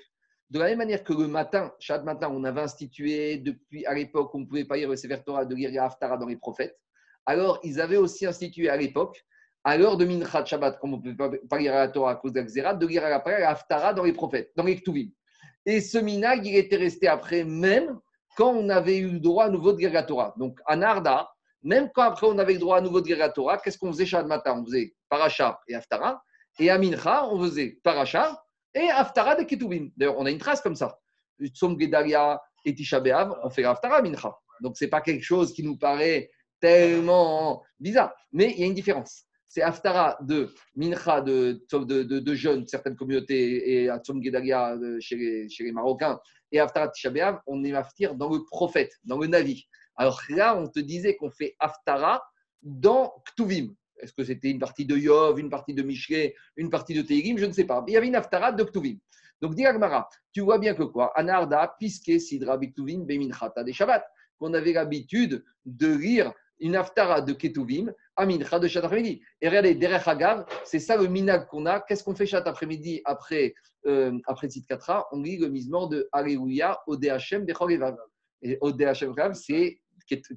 de la même manière que le matin, chaque matin, on avait institué, depuis à l'époque, on ne pouvait pas lire le Sefer Torah, de lire Aftara dans les prophètes, alors ils avaient aussi institué à l'époque à l'heure de Minchat Shabbat, comme on ne peut pas lire à la Torah à cause de de lire à la Haftara dans les prophètes, dans les Ktuvim. Et ce minag, il était resté après, même quand on avait eu droit à nouveau de Torah. Donc, à Narda, même quand après on avait droit à nouveau de Torah, qu'est-ce qu'on faisait Shabbat matin? On faisait Paracha et Haftara. Et à Mincha, on faisait Paracha et Haftara de Ketuvim. D'ailleurs, on a une trace comme ça. Tzom Gedalia et Tisha on fait Haftara Mincha. Donc, ce n'est pas quelque chose qui nous paraît tellement bizarre. Mais il y a une différence c'est Haftara de Mincha de, de, de, de, jeunes, certaines communautés, et Atzom Gedalia chez les, chez les Marocains, et Haftara Tisha on est Haftir dans le prophète, dans le Navi. Alors là, on te disait qu'on fait Haftara dans Ktuvim. Est-ce que c'était une partie de Yov, une partie de Mishlé, une partie de Teirim Je ne sais pas. il y avait une Haftara de Ktuvim. Donc, dit tu vois bien que quoi? Anarda, Piske, Sidra, Biktuvim, Beminchata, des Shabbat, qu'on avait l'habitude de lire une Haftara de Ketuvim Amincha de chat après-midi. Et regardez, derrière Hagav, c'est ça le minag qu'on a. Qu'est-ce qu'on fait chat après-midi après, euh, après On lit le misement de Alléluia au DHM Bechorevav. Et au DHM c'est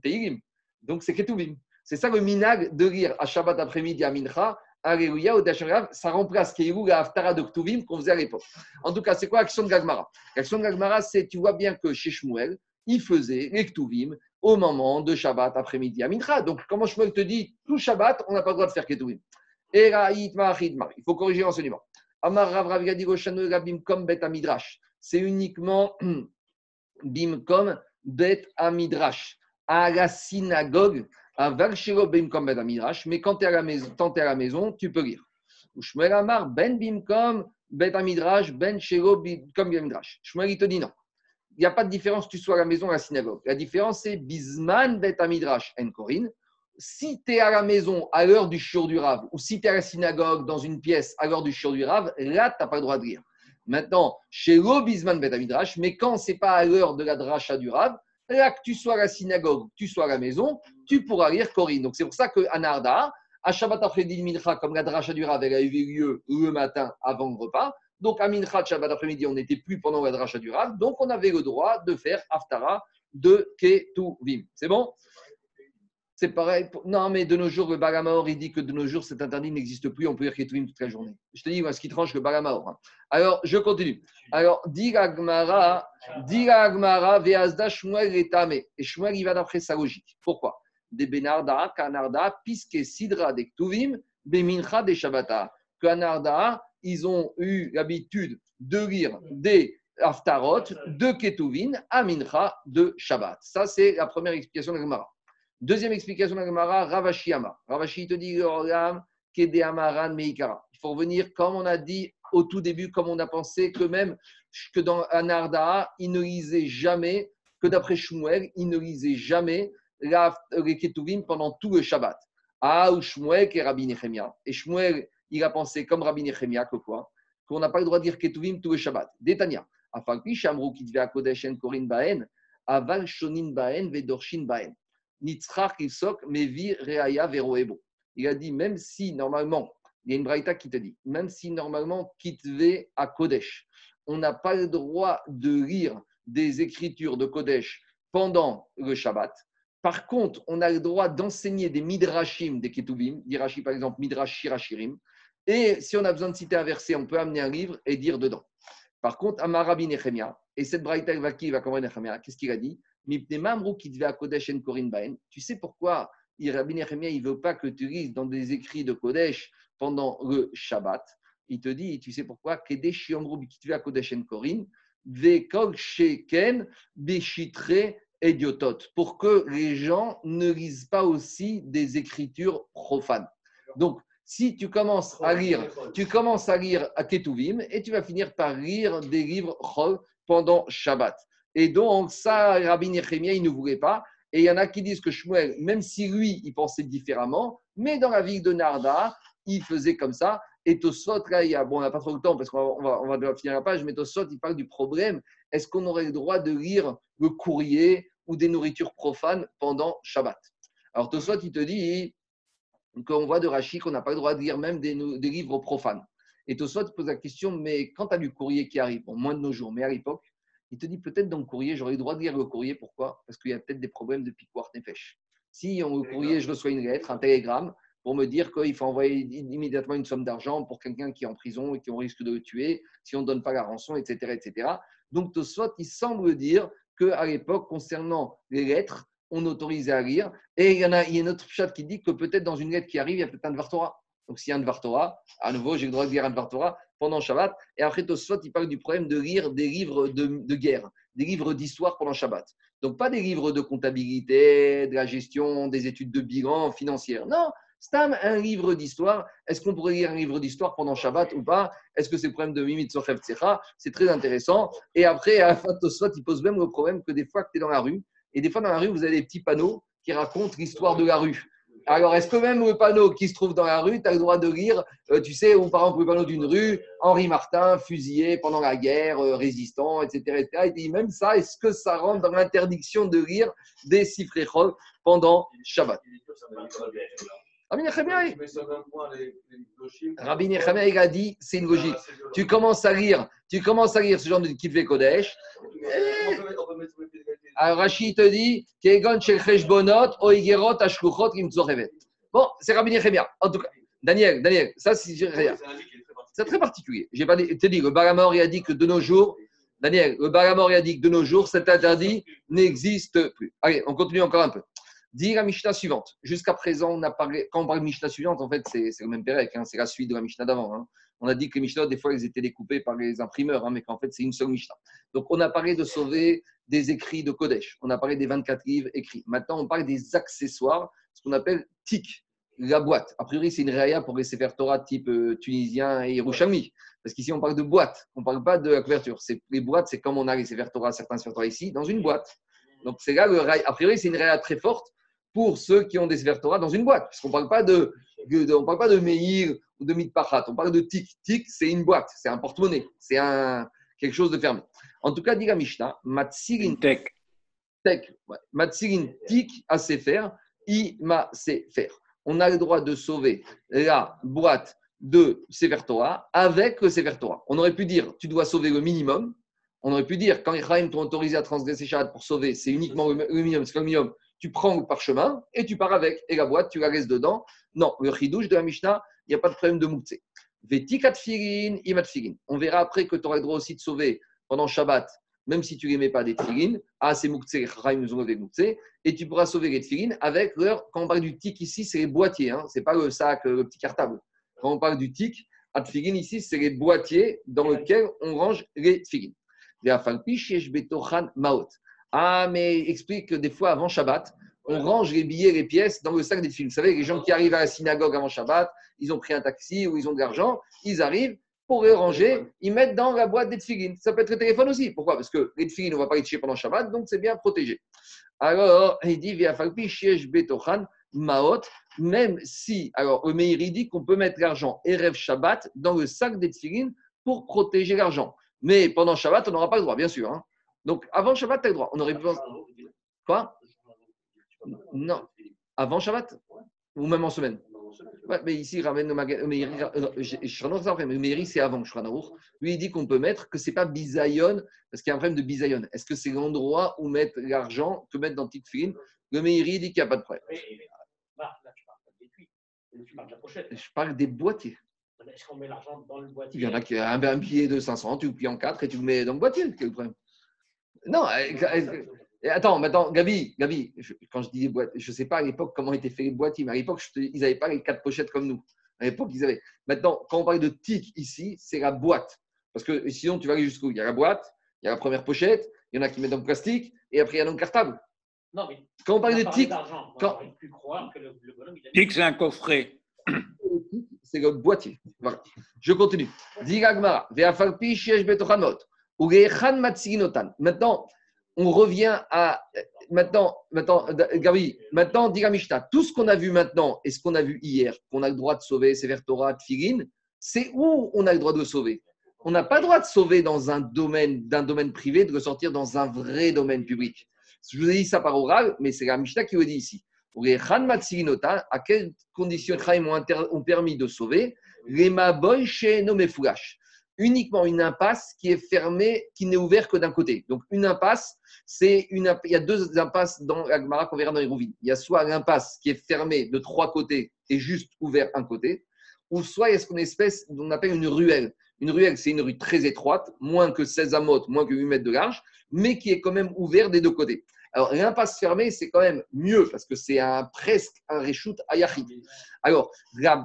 Teilim. Donc c'est Ketuvim. C'est ça le minag de lire à Shabbat après-midi à Mincha. Alléluia, au DHM, ça remplace Keilou, la Haftara de Ktuvim qu'on faisait à l'époque. En tout cas, c'est quoi l'action de Gagmara? L'action de Gagmara, c'est, tu vois bien que chez Shmuel, il faisait les Ktuvim au moment de Shabbat après-midi à Mincha. Donc, comment Shmuel te dit, tout Shabbat, on n'a pas le droit de faire Ketuvim. Il faut corriger l'enseignement. Amar Rav Rav. C'est uniquement Bimkom Bet Amidrash. À la synagogue, à Valshiro Bimkom Bet Amidrash. Mais quand tu es, à la maison, tu peux lire. Shmuel Amar Ben Bimkom Bet Amidrash, Ben Shiro Bimkom Bet Amidrash. Shmuel, il te dit non il n'y a pas de différence que tu sois à la maison ou à la synagogue. La différence, c'est Bisman Bet Amidrash en Corinne. Si tu es à la maison à l'heure du shiur du Rav, ou si tu es à la synagogue dans une pièce à l'heure du shiur du Rav, là, tu n'as pas le droit de lire. Maintenant, chez le Bisman Bet Amidrash, mais quand ce n'est pas à l'heure de la dracha du Rav, là que tu sois à la synagogue, que tu sois à la maison, tu pourras lire Corinne. Donc c'est pour ça qu'à Narda, à Shabbat après-midi, Mincha, comme la dracha du Rav, elle a eu lieu le matin avant le repas. Donc à Mincha, Shabbat après-midi, on n'était plus pendant la dracha du Rav. Donc on avait le droit de faire Haftara de Ketuvim. C'est bon? C'est pareil. Non, mais de nos jours, le Balamaor, il dit que de nos jours, cet interdit n'existe plus. On peut dire Ketuvim toute la journée. Je te dis, moi, ce qui tranche le Balamaor. Hein. Alors, je continue. Alors, dit Agmara, dit Agmara, Veazda Shmuel etame. Et Shmuel, il va d'après sa logique. Pourquoi? Des Benarda, Kanarda, Piske Sidra, des Ktuvim, Bemincha, des Shabbata. Kanarda, ils ont eu l'habitude de lire des Haftarot, de Ketuvin, Amincha, de Shabbat. Ça, c'est la première explication de Agmara. Deuxième explication de la Gemara, Ravashi Ama. Ravashi te dit Meikara. Il faut revenir, comme on a dit au tout début, comme on a pensé que même que dans Anarda, il ne lisait jamais, que d'après Shmuel, il ne lisait jamais les Ketuvim pendant tout le Shabbat. Ah, ou Shmuel est Rabbi Nechemia. Et Shmuel, il a pensé comme Rabbi Nechemia quoi? Qu'on n'a pas le droit de dire Ketuvim tout le Shabbat. Détania. Qui devait à Kodesh en Korin Baen, Aval Shonin Baen, Vedorshin Baen. Mevi Reaya. Il a dit, même si normalement, il y a une braïta qui te dit, même si normalement, Kitve à Kodesh, on n'a pas le droit de lire des écritures de Kodesh pendant le Shabbat. Par contre, on a le droit d'enseigner des midrashim, des ketubim, d'Irachi par exemple, midrash shirashirim. Et si on a besoin de citer un verset, on peut amener un livre et dire dedans. Par contre, Amarabi Nechemia, et cette braïta va qui va comprendre Nechemia, qu'est-ce qu'il a dit? Tu sais pourquoi Rabbi Nechemia ne veut pas que tu lises dans des écrits de Kodesh pendant le Shabbat? Il te dit, tu sais pourquoi? Kedesh Kodesh Sheken Ediotot, pour que les gens ne lisent pas aussi des écritures profanes. Donc, si tu commences à lire, tu commences à lire à Ketuvim et tu vas finir par lire des livres Chol pendant Shabbat. Et donc, ça, Rabbi Nechemia, il ne voulait pas. Et il y en a qui disent que Shmuel, même si lui, il pensait différemment, mais dans la ville de Narda, il faisait comme ça. Et Tosot, là, il y a, bon, on n'a pas trop le temps parce qu'on va, on va, finir la page, mais Tosot, il parle du problème. Est-ce qu'on aurait le droit de lire le courrier ou des nourritures profanes pendant Shabbat? Alors Tosot, il te dit qu'on voit de Rachid qu'on n'a pas le droit de lire même des, des livres profanes. Et Tosot pose la question, mais quand tu as du courrier qui arrive, bon, moins de nos jours, mais à l'époque, il te dit peut-être dans le courrier, j'aurais le droit de lire le courrier. Pourquoi? Parce qu'il y a peut-être des problèmes de piquoir nefesh. Si on le courrier, je reçois une lettre, un télégramme, pour me dire qu'il faut envoyer immédiatement une somme d'argent pour quelqu'un qui est en prison et qui on risque de le tuer si on ne donne pas la rançon, etc. etc. Donc, Tosfot, il semble dire qu'à l'époque, concernant les lettres, on autorisait à lire. Et il y, en a, il y a une autre chat qui dit que peut-être dans une lettre qui arrive, il y a peut-être un Dvartora. Donc, s'il y a un Dvartora, à nouveau, j'ai le droit de lire un Dvartora pendant Shabbat. Et après, Tosfot, il parle du problème de lire des livres de, guerre, des livres d'histoire pendant Shabbat. Donc, pas des livres de comptabilité, de la gestion, des études de bilan financières. Non, c'est un livre d'histoire. Est-ce qu'on pourrait lire un livre d'histoire pendant Shabbat ou pas? Est-ce que c'est le problème de Mimit Tsecha? C'est très intéressant. Et après, à la fin, Tosfot, il pose même le problème que des fois que tu es dans la rue, et des fois dans la rue, vous avez des petits panneaux qui racontent l'histoire de la rue. Alors, est-ce que même le panneau qui se trouve dans la rue, tu as le droit de lire, euh, tu sais, ou par exemple le panneau d'une rue, Henri Martin, fusillé pendant la guerre, euh, résistant, etc., etc. Et même ça, est-ce que ça rentre dans l'interdiction de lire des cifres pendant Shabbat? Rabbi Nechemia, il a dit, c'est une logique. Tu commences à lire, tu commences à lire ce genre de Kitve Kodesh. Alors Rachid te dit, Kegon Oigerot, Ashkuchot, Bon, c'est Rabbi Nechemia. En tout cas, Daniel, Daniel, ça c'est c'est très particulier. J'ai pas dit, te dit, le Baramor, a dit que de nos jours, Daniel, le Baramor, a dit que de nos jours, cet interdit n'existe plus. Allez, on continue encore un peu. Dis la Mishnah suivante. Jusqu'à présent, on a parlé, quand on parle de Mishnah suivante, en fait, c'est le même Pérec, hein, c'est la suite de la Mishnah d'avant. Hein. On a dit que les Mishnah, des fois, ils étaient découpés par les imprimeurs, hein, mais qu'en fait, c'est une seule Mishnah. Donc, on a parlé de sauver des écrits de Kodesh. On a parlé des 24 livres écrits. Maintenant, on parle des accessoires, ce qu'on appelle TIC, la boîte. A priori, c'est une réa pour les Sefer Torah type euh, tunisien et Yerushalmi. Parce qu'ici, on parle de boîte, on ne parle pas de la couverture. Les boîtes, c'est comme on a les Sefer certains Sefer ici, dans une boîte. Donc, c'est là, le a priori, c'est une réa très forte pour ceux qui ont des Sefer dans une boîte. Puisqu'on ne parle pas de, on parle pas de Meir de Mitpachat, on parle de Tik. Tik, c'est une boîte, c'est un porte-monnaie, c'est un, quelque chose de fermé. En tout cas, dit la Mishnah, Matsirin. tek, matsirin tik à sefer, ima sefer. On a le droit de sauver la boîte de Sefer Torah avec le Sefer Torah. On aurait pu dire, tu dois sauver le minimum. On aurait pu dire, quand les Chaim t'ont autorisé à transgresser Shabbat pour sauver, c'est uniquement le minimum. C'est le minimum. Tu prends le parchemin et tu pars avec. Et la boîte, tu la laisses dedans. Non, le chidouche de la Mishnah, il n'y a pas de problème de mouktsé. Vetikat firin, imat On verra après que tu auras le droit aussi de sauver pendant Shabbat, même si tu ne les mets pas des tfilin. Ah, c'est mouktsé, nous ont mouktsé. Et tu pourras sauver les tfilin avec leur. Quand on parle du tic ici, c'est les boîtiers. Hein, ce n'est pas le sac, le petit cartable. Quand on parle du tic, Atfigin ici, c'est les boîtiers dans lesquels on range les tfigin. Ah, mais explique que des fois, avant Shabbat, on range les billets, les pièces dans le sac des tfigin. Vous savez, les gens qui arrivent à la synagogue avant Shabbat, ils ont pris un taxi ou ils ont de l'argent, ils arrivent pour les ranger, ils mettent dans la boîte des tfigin. Ça peut être le téléphone aussi. Pourquoi? Parce que les tfigin, on ne va pas les toucher pendant Shabbat, donc c'est bien protégé. Alors, il dit, betochan, Maot, même si, alors le Meiri dit qu'on peut mettre l'argent Erev Shabbat dans le sac des pour protéger l'argent. Mais pendant Shabbat, on n'aura pas le droit, bien sûr. Hein. Donc avant Shabbat, tu as le droit. On aurait pu. Quoi? Non. Avant Shabbat Ou même en semaine mais ici, il ramène le. Le Meiri, c'est avant Shranaour. Lui, il dit qu'on peut mettre que ce n'est pas bisayon, parce qu'il y a un problème de bisayon. Est-ce que c'est l'endroit où mettre l'argent, que mettre dans film Le Meiri dit qu'il n'y a pas de problème. Tu parles de la pochette. Je parle des boîtiers. Est-ce qu'on met l'argent dans le boîtier Il y en a qui ont un, billet de 500, tu le plies en quatre et tu le mets dans le boîtier. Quel problème Non, attends, maintenant, Gabi, Gabi, quand je dis des boîtiers, je ne sais pas à l'époque comment étaient faits les boîtiers, mais à l'époque, ils n'avaient pas les quatre pochettes comme nous. À l'époque, ils avaient. Maintenant, quand on parle de tic ici, c'est la boîte. Parce que sinon, tu vas aller jusqu'où? Il y a la boîte, il y a la première pochette, il y en a qui mettent dans le plastique, et après, il y a dans le cartable. Non, mais quand on parle de tic, quand... tic, c'est un coffret. C'est le boîtier. Voilà. Je continue. Maintenant, on revient à. Maintenant, maintenant, Gabi, maintenant, Digamishta, tout ce qu'on a vu maintenant et ce qu'on a vu hier, qu'on a le droit de sauver, c'est Torah, Tfilin, c'est où on a le droit de sauver? On n'a pas le droit de sauver dans un domaine, d'un domaine privé, de ressortir dans un vrai domaine public. Je vous ai dit ça par oral, mais c'est la Mishnah qui le dit ici. À quelles conditions les ont, permis de sauver? Les maboy chez Nomefulash. Uniquement une impasse qui est fermée, qui n'est ouverte que d'un côté. Donc une impasse, c'est une, il y a deux impasses dans l'Agmara qu'on verra dans les rouvines. Il y a soit l'impasse qui est fermée de trois côtés et juste ouvert un côté, ou soit il y a ce qu'on espèce, on appelle une ruelle. Une ruelle, c'est une rue très étroite, moins que 16 amotes, moins que 8 mètres de large, mais qui est quand même ouvert des deux côtés. Alors, l'impasse fermée, c'est quand même mieux parce que c'est un, presque un reshoot ayachid. Alors, la,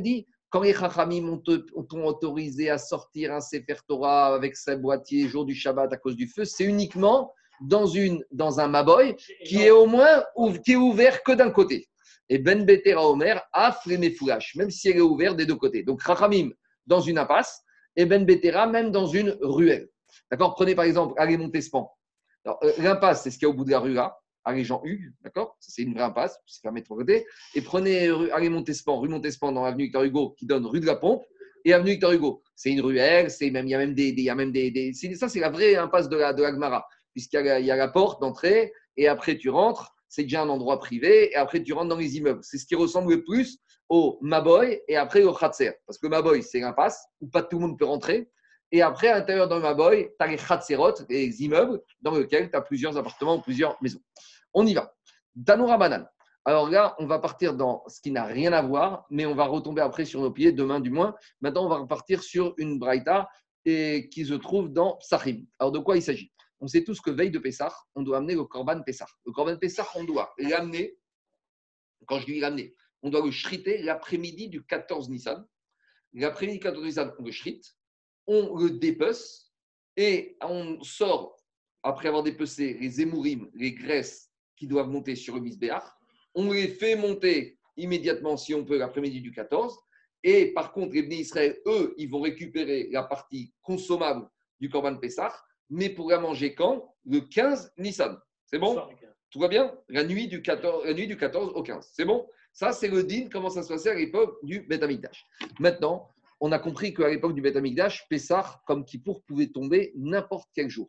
dit quand les Chachamim ont, autorisé à sortir un Sefer Torah avec sa boîtier jour du Shabbat à cause du feu, c'est uniquement dans, un Maboy qui est au moins qui est ouvert que d'un côté. Et Ben Betera Omer a foulash, même si elle est ouverte des deux côtés. Donc, Chachamim dans une impasse et Ben Betera même dans une ruelle. D'accord? Prenez par exemple Allez Montespan. Euh, l'impasse, c'est ce qu'il y a au bout de la rue là, à Jean Hugues, d'accord? C'est une vraie impasse, c'est fermé de côté. Et prenez allez Montespan, rue Montespan dans l'avenue Victor Hugo qui donne rue de la Pompe et avenue Victor Hugo. C'est une ruelle, c'est même, il y a même des. il y a même des, ça, c'est la vraie impasse de la, de la puisqu'il y, y, a la porte d'entrée et après tu rentres, c'est déjà un endroit privé et après tu rentres dans les immeubles. C'est ce qui ressemble le plus au Maboy et après au Khatser. Parce que Maboy, c'est l'impasse où pas tout le monde peut rentrer. Et après, à l'intérieur d'un Maboy, tu as les khatserot, les immeubles dans lesquels tu as plusieurs appartements ou plusieurs maisons. On y va. Danoura Banane. Alors là, on va partir dans ce qui n'a rien à voir, mais on va retomber après sur nos pieds, demain du moins. Maintenant, on va repartir sur une braïta et qui se trouve dans Psachim. Alors, de quoi il s'agit? On sait tous que veille de Pessah, on doit amener le Korban Pessah. Le Korban Pessah, on doit l'amener, quand je dis l'amener, on doit le shriter l'après-midi du 14 Nissan. L'après-midi du 14 Nissan, on le shrite on le dépece et on sort, après avoir dépecé les émourim, les graisses qui doivent monter sur le misbéach, on les fait monter immédiatement, si on peut, l'après-midi du 14. Et par contre, les bénis Israël, eux, ils vont récupérer la partie consommable du Corban Pessah, mais pour la manger quand? Le 15 Nissan. C'est bon? Tout va bien? La nuit, du 14, la nuit du 14 au 15. C'est bon? Ça, c'est le din, comment ça se passait à l'époque du Betamikdash. Maintenant, on a compris qu'à l'époque du Beth Amikdash, Pessah, comme Kippour, pouvait tomber n'importe quel jour.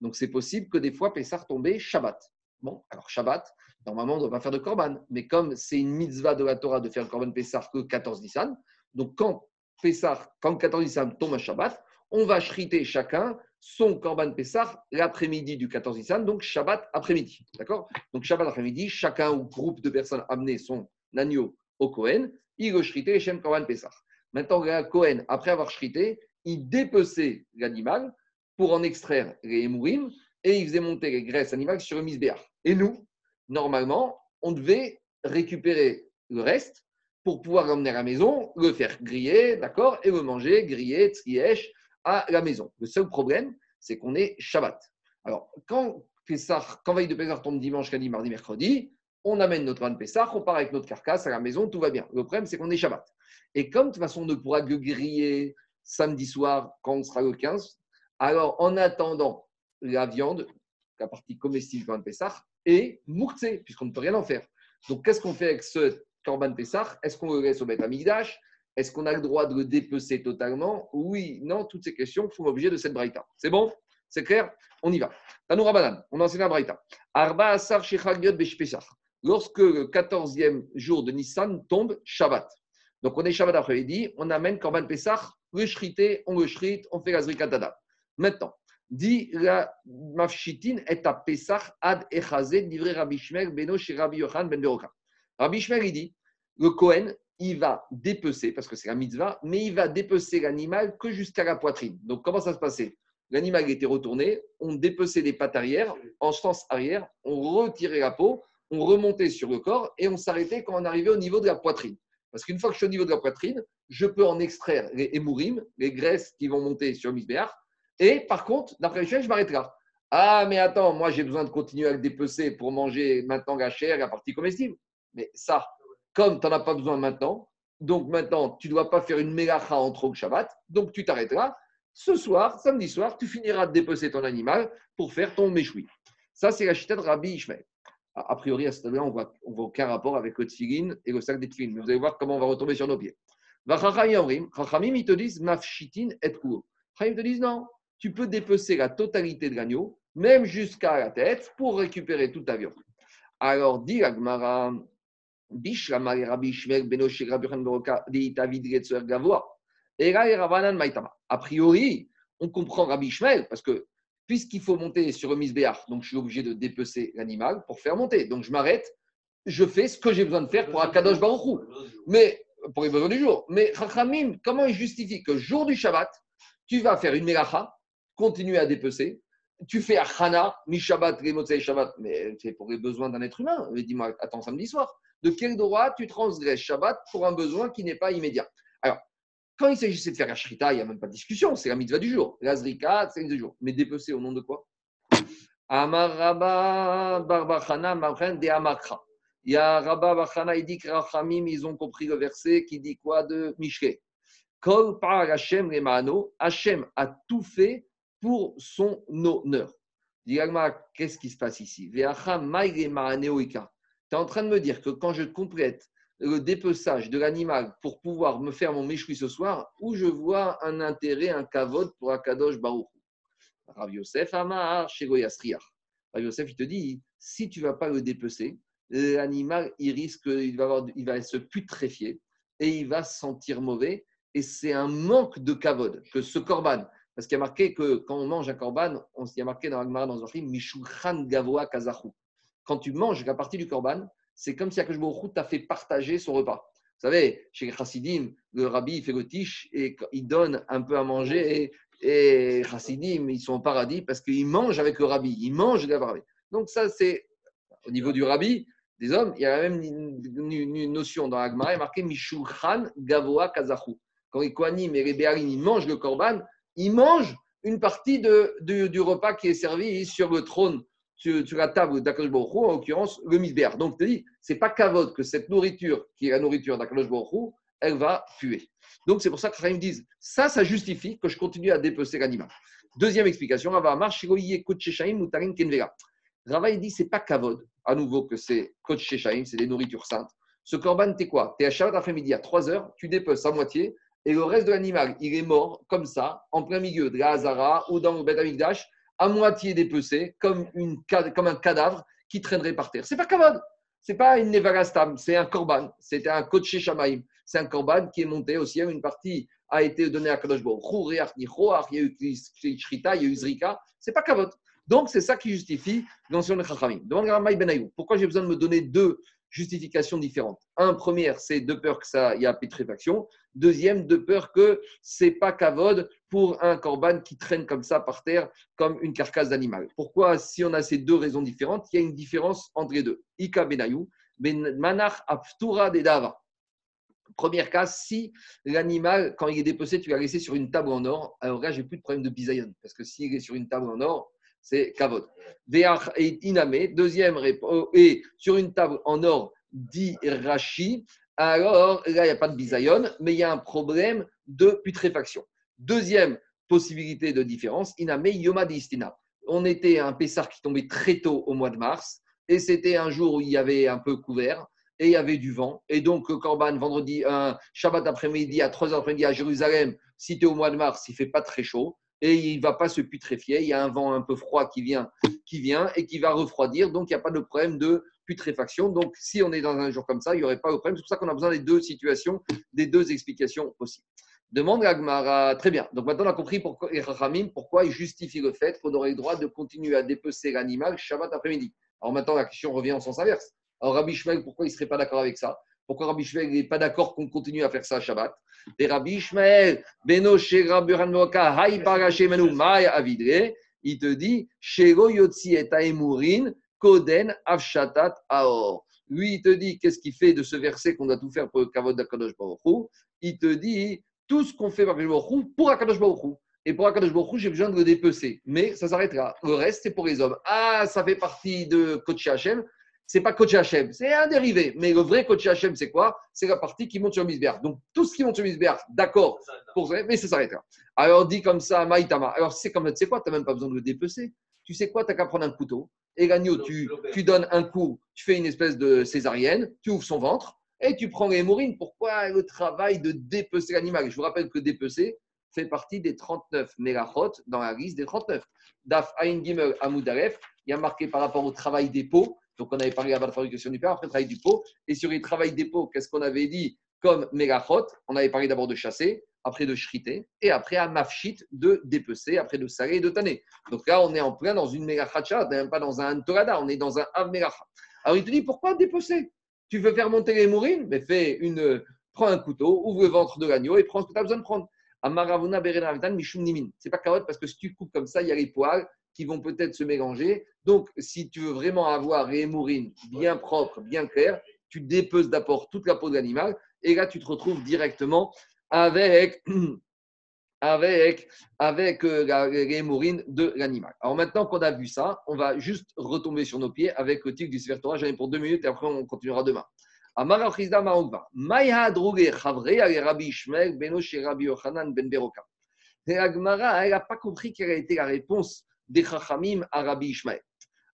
Donc c'est possible que des fois Pessah tombait Shabbat. Bon, alors Shabbat, normalement on ne doit pas faire de Korban. Mais comme c'est une mitzvah de la Torah de faire Korban Pessah que 14 Nissan, donc quand Pessah, quand 14 Nissan tombe à Shabbat, on va shriter chacun son Korban Pessah l'après-midi du 14 Nissan, donc Shabbat après-midi. D'accord? Donc Shabbat après-midi, chacun ou groupe de personnes amenait son agneau au Kohen, il le shritait Shem Korban Pessah. Maintenant, le Kohen, après avoir shrité, il dépeçait l'animal pour en extraire les hémourim et il faisait monter les graisses animales sur le misbéach. Et nous, normalement, on devait récupérer le reste pour pouvoir l'emmener à la maison, le faire griller, d'accord, et le manger, griller, trièche, à la maison. Le seul problème, c'est qu'on est Shabbat. Alors, quand, Pessah, quand veille de Pessah tombe dimanche, lundi, mardi, mercredi, on amène notre van Pessah, on part avec notre carcasse à la maison, tout va bien. Le problème, c'est qu'on est Shabbat. Et comme de toute façon, on ne pourra que griller samedi soir quand on sera le 15, alors en attendant la viande, la partie comestible du van Pessah, est mourtée, puisqu'on ne peut rien en faire. Donc, qu'est-ce qu'on fait avec ce Corban Pessah? Est-ce qu'on le laisse au Beth Amigdash? Est-ce qu'on a le droit de le dépecer totalement? Oui, non, toutes ces questions font l'objet de cette braïta. C'est bon? C'est clair? On y va. Tanoura Banan, on enseigne la braïta. Arba Asar Lorsque le 14e jour de Nissan tombe, Shabbat. Donc on est Shabbat après-midi, on amène Korban Pessah, le shrité, on le shrite, on fait la zrikatada. Maintenant, dit la mafshitin est à Pessah ad echazé, livré Rabbi Shmer, beno chez Rabbi Yochan ben. Rabbi Shmer, il dit, le Kohen, il va dépecer, parce que c'est la mitzvah, mais il va dépecer l'animal que jusqu'à la poitrine. Donc, comment ça se passait? L'animal était retourné, on dépeçait les pattes arrière, en sens arrière, on retirait la peau, on remontait sur le corps et on s'arrêtait quand on arrivait au niveau de la poitrine. Parce qu'une fois que je suis au niveau de la poitrine, je peux en extraire les hémourim, les graisses qui vont monter sur le. Et par contre, d'après le je m'arrête là. Ah, mais attends, moi j'ai besoin de continuer à le dépecer pour manger maintenant la chair, la partie comestible. Mais ça, comme tu n'en as pas besoin maintenant, donc maintenant, tu ne dois pas faire une mélacha entre le Shabbat, donc tu t'arrêteras. Ce soir, samedi soir, tu finiras de dépecer ton animal pour faire ton méchoui. Ça, c'est la chita de Rabbi Ishmael. A priori, à ce stade-là, on voit, on voit aucun rapport avec le tfilin et le sac des tfilin. Mais vous allez voir comment on va retomber sur nos pieds. Chachamim, ils te disent mafshitin et kour. Chachamim te disent non, tu peux dépecer la totalité de l'agneau, même jusqu'à la tête, pour récupérer toute ta viande. Alors, dit Agmara, a priori, on comprend Rabbi Ishmael parce que puisqu'il faut monter sur le misbéach, donc je suis obligé de dépecer l'animal pour faire monter. Donc je m'arrête, je fais ce que j'ai besoin de faire pour Akadosh Baruchou. Mais pour les besoins du jour. Mais Chachamim, comment il justifie que jour du Shabbat, tu vas faire une melacha, continuer à dépecer, tu fais Achana, mi Shabbat, Shabbat, mais c'est pour les besoins d'un être humain. Dis-moi, attends samedi soir de quel droit tu transgresses Shabbat pour un besoin qui n'est pas immédiat? Alors, quand il s'agissait de faire la shrita, il n'y a même pas de discussion, c'est la mitzvah du jour. La zrika, c'est la mitzvah du jour. Mais dépecer au nom de quoi? Amaraba Barbachana de Amakra. Il y a Rabba Bachana, il dit que Rachamim, ils ont compris le verset qui dit quoi de Mishke Kol par Hashem Remano, Hashem a tout fait pour son honneur. Qu'est-ce qui se passe ici? Tu es en train de me dire que quand je complète le dépeçage de l'animal pour pouvoir me faire mon méchoui ce soir, où je vois un intérêt, un kavod pour Akadosh Baruch. Rav Yosef Amar, Rav Yosef, il te dit, si tu ne vas pas le dépecer, l'animal, il risque, il va, avoir, il va se putréfier et il va se sentir mauvais. Et c'est un manque de kavod que ce korban, parce qu'il y a marqué que quand on mange un korban, on y a marqué dans Agmara, dans Zohar, Mishukhan Gavoa Kazahu quand tu manges la partie du korban, c'est comme si Akash Baruch t'a fait partager son repas. Vous savez, chez Chassidim, le rabbi il fait le tiche et il donne un peu à manger. Et, et Chassidim, ils sont au paradis parce qu'ils mangent avec le rabbi. Ils mangent avec le rabbi. Donc, ça, c'est au niveau du rabbi, des hommes, il y a même une, notion dans l'Agmara, il est marqué Mishulchan Gavoa Kazahu. Quand les Kohanim et les Béarim, ils mangent le korban, ils mangent une partie de, du repas qui est servi sur le trône sur, la table d'Akadosh Baruch en l'occurrence le misbéar. Donc, tu dis, c'est pas kavod que cette nourriture, qui est la nourriture d'Akadosh Baruch elle va puer. Donc, c'est pour ça que me disent, ça, ça justifie que je continue à dépecer l'animal. Deuxième explication, Rava Rava, il dit, c'est pas kavod, à nouveau que c'est Kocheshaim, c'est des nourritures saintes. Ce korban, t'es quoi? Tu es à Shabbat après-midi à 3 heures, tu dépeces à moitié, et le reste de l'animal, il est mort comme ça, en plein milieu de la Hazara ou dans le Beth à moitié dépecé, comme, un cadavre qui traînerait par terre. C'est pas kavod. C'est pas une nevagastam, c'est un korban. C'était un coach shamaim. C'est un korban qui est monté au ciel. Une partie a été donnée à Kadosh Il y a eu Shrita, il y a eu Zrika. C'est pas kavod. Donc, c'est ça qui justifie l'ancien de Chachamim. Demande à Ben pourquoi j'ai besoin de me donner deux justifications différentes Un, première, c'est de peur que ça y a pétréfaction. Deuxième, de peur que c'est pas kavod pour un korban qui traîne comme ça par terre, comme une carcasse d'animal. Pourquoi, si on a ces deux raisons différentes, il y a une différence entre les deux Ika Benayou, ben Manach Aftura Dedava. Premier cas, si l'animal, quand il est dépecé, tu l'as laissé sur une table en or, alors là, j'ai plus de problème de bisayon. Parce que s'il est sur une table en or, c'est kavod. et iname, deuxième réponse, et sur une table en or dit rachi, alors là, il n'y a pas de bisayon, mais il y a un problème de putréfaction. Deuxième possibilité de différence, iname yoma On était un Pessar qui tombait très tôt au mois de mars, et c'était un jour où il y avait un peu couvert, et il y avait du vent. Et donc, Corban, vendredi, un Shabbat après-midi, à 3h après-midi à Jérusalem, si tu es au mois de mars, il ne fait pas très chaud et il ne va pas se putréfier. Il y a un vent un peu froid qui vient, qui vient et qui va refroidir. Donc, il n'y a pas de problème de putréfaction. Donc, si on est dans un jour comme ça, il n'y aurait pas de problème. C'est pour ça qu'on a besoin des deux situations, des deux explications possibles. Demande Agmara. Très bien. Donc, maintenant, on a compris pourquoi, pourquoi il justifie le fait qu'on aurait le droit de continuer à dépecer l'animal Shabbat après-midi. Alors, maintenant, la question revient en sens inverse. Alors, Rabbi Shmuel, pourquoi il ne serait pas d'accord avec ça? Pourquoi Rabbi Shmuel n'est pas d'accord qu'on continue à faire ça à Shabbat? Et Rabbi Shmuel, il te dit, Shego Yotzi et Aemurin, Koden Avshatat Aor. Lui, il te dit, qu'est-ce qu'il fait de ce verset qu'on doit tout faire pour le Kavod d'Akadosh Baruch Il te dit, tout ce qu'on fait pour Akadosh pour Akadosh Baruch et pour Akadosh Baruch j'ai besoin de le dépecer. Mais ça s'arrêtera. Le reste, c'est pour les hommes. Ah, ça fait partie de Kodesh Hashem c'est pas coach Hachem, c'est un dérivé. Mais le vrai coach Hachem, c'est quoi? C'est la partie qui monte sur Misbéach. Donc, tout ce qui monte sur Misbéach, d'accord, mais ça s'arrêtera. Alors, dit comme ça, Maïtama. Alors, c'est comme, tu sais quoi, tu n'as même pas besoin de le dépecer. Tu sais quoi, tu n'as qu'à prendre un couteau. Et l'agneau, tu, tu donnes un coup, tu fais une espèce de césarienne, tu ouvres son ventre et tu prends les mourines. Pourquoi le travail de dépecer l'animal? Je vous rappelle que dépecer fait partie des 39 mégachot dans la liste des 39. Daf Ain Gimel Amoudaref, il y a marqué par rapport au travail des peaux donc, on avait parlé avant la fabrication du pain, après le travail du pot. Et sur les travail des pots, qu'est-ce qu'on avait dit comme mégachot? On avait parlé d'abord de chasser, après de shriter, et après à mafshit de dépecer, après de saler et de tanner. Donc là, on est en plein dans une mégachacha, pas dans un torada, on est dans un av Alors il te dit pourquoi dépecer? Tu veux faire monter les mourines? Mais fais une, prends un couteau, ouvre le ventre de l'agneau et prends ce que tu as besoin de prendre. Amaravuna mishum nimin. C'est pas carotte parce que si tu coupes comme ça, il y a les poils qui vont peut-être se mélanger. Donc, si tu veux vraiment avoir les mourines bien propres, bien claires, tu déposes d'abord toute la peau de l'animal et là, tu te retrouves directement avec, avec, avec euh, de l'animal. Alors maintenant qu'on a vu ça, on va juste retomber sur nos pieds avec le tic du Svertora. J'en ai pour deux minutes et après on continuera demain. Ben Beroka. Et Agmara, elle n'a pas compris quelle a été la réponse des Chachamim à Rabbi Ishmael.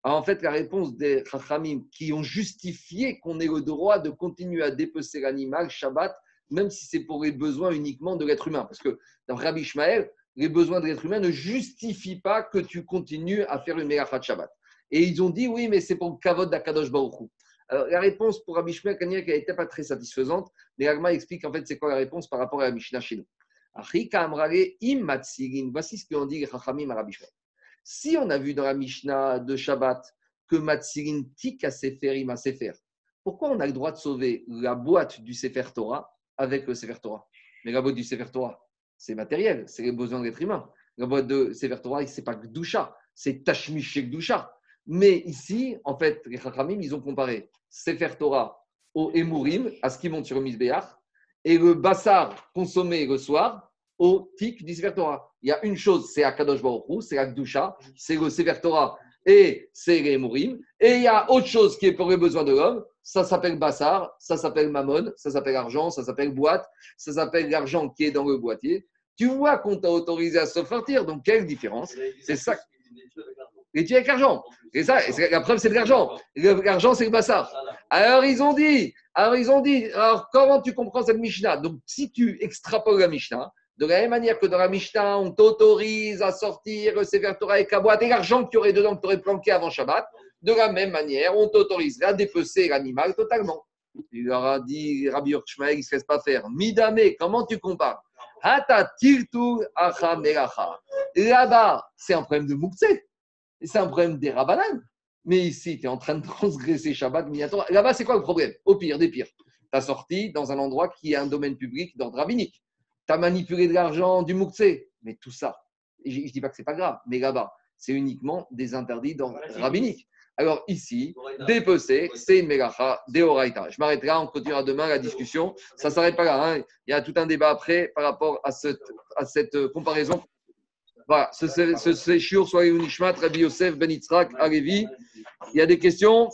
en fait, la réponse des Chachamim qui ont justifié qu'on ait le droit de continuer à dépecer l'animal Shabbat, même si c'est pour les besoins uniquement de l'être humain. Parce que dans Rabbi Ishmael, les besoins de l'être humain ne justifient pas que tu continues à faire une Megachat Shabbat. Et ils ont dit oui, mais c'est pour le kavod d'Akadosh Baruch alors, la réponse pour Rabbi Ishmael, qui n'était pas très satisfaisante, mais Agma explique en fait c'est quoi la réponse par rapport à la Mishnah chez. Voici ce qu'ont dit les Chachamim à Rabbi Ishmael. Si on a vu dans la Mishnah de Shabbat que Matsirin tik à Sefer pourquoi on a le droit de sauver la boîte du Sefer Torah avec le Sefer Torah? Mais la boîte du Sefer Torah, c'est matériel, c'est les besoins de l'être humain. La boîte de Sefer Torah, ce n'est pas Gdusha, c'est Tashmish Gdusha. Mais ici, en fait, les Chachamim, ils ont comparé Sefer Torah au Emurim, à ce qui monte sur le et le Bassar consommé le soir au Tik du Sefer Torah. Il y a une chose, c'est Akadosh Baruch c'est Akdusha, c'est le Sefer Torah et c'est les Mourim. Et il y a autre chose qui est pour les besoins de l'homme, ça s'appelle Bassar, ça s'appelle Mammon, ça s'appelle argent, ça s'appelle boîte, ça s'appelle l'argent qui est dans le boîtier. Tu vois qu'on t'a autorisé à se sortir, donc quelle différence? C'est ça. Les tuer avec l'argent. Et ça, la preuve, c'est de l'argent. L'argent, c'est le bassar. Alors, ils ont dit, alors, ils ont dit, alors, comment tu comprends cette Mishnah? Donc, si tu extrapoles la Mishnah, De la même manière que dans la Mishnah, on t'autorise à sortir le Sefer Torah et boîte et l'argent que tu aurais dedans, que tu aurais planqué avant Shabbat, de la même manière, on t'autoriserait à dépecer l'animal totalement. Il leur dit, Rabbi Yorkshmael, il ne se laisse pas faire. Midame, comment tu compares? Là-bas, c'est un problème de Moukse. C'est un problème des Rabanan. Mais ici, tu es en train de transgresser Shabbat. Là-bas, c'est quoi le problème? Au pire des pires. Tu as sorti dans un endroit qui est un domaine public d'ordre rabbinique. Tu as manipulé de l'argent du Moukse. Mais tout ça, je ne dis pas que c'est pas grave, mais là-bas, c'est uniquement des interdits d'ordre rabbinique. Alors ici, dépecer, c'est une mégacha deoraita. Je m'arrêterai là, on continuera demain la discussion. Ça ne s'arrête pas là. Hein. Il y a tout un débat après par rapport à cette, à cette euh, comparaison. Voilà, ce séjour, soit Unishmat, Rabbi Yosef, Ben Yitzhak, Alevi. Il y a des questions?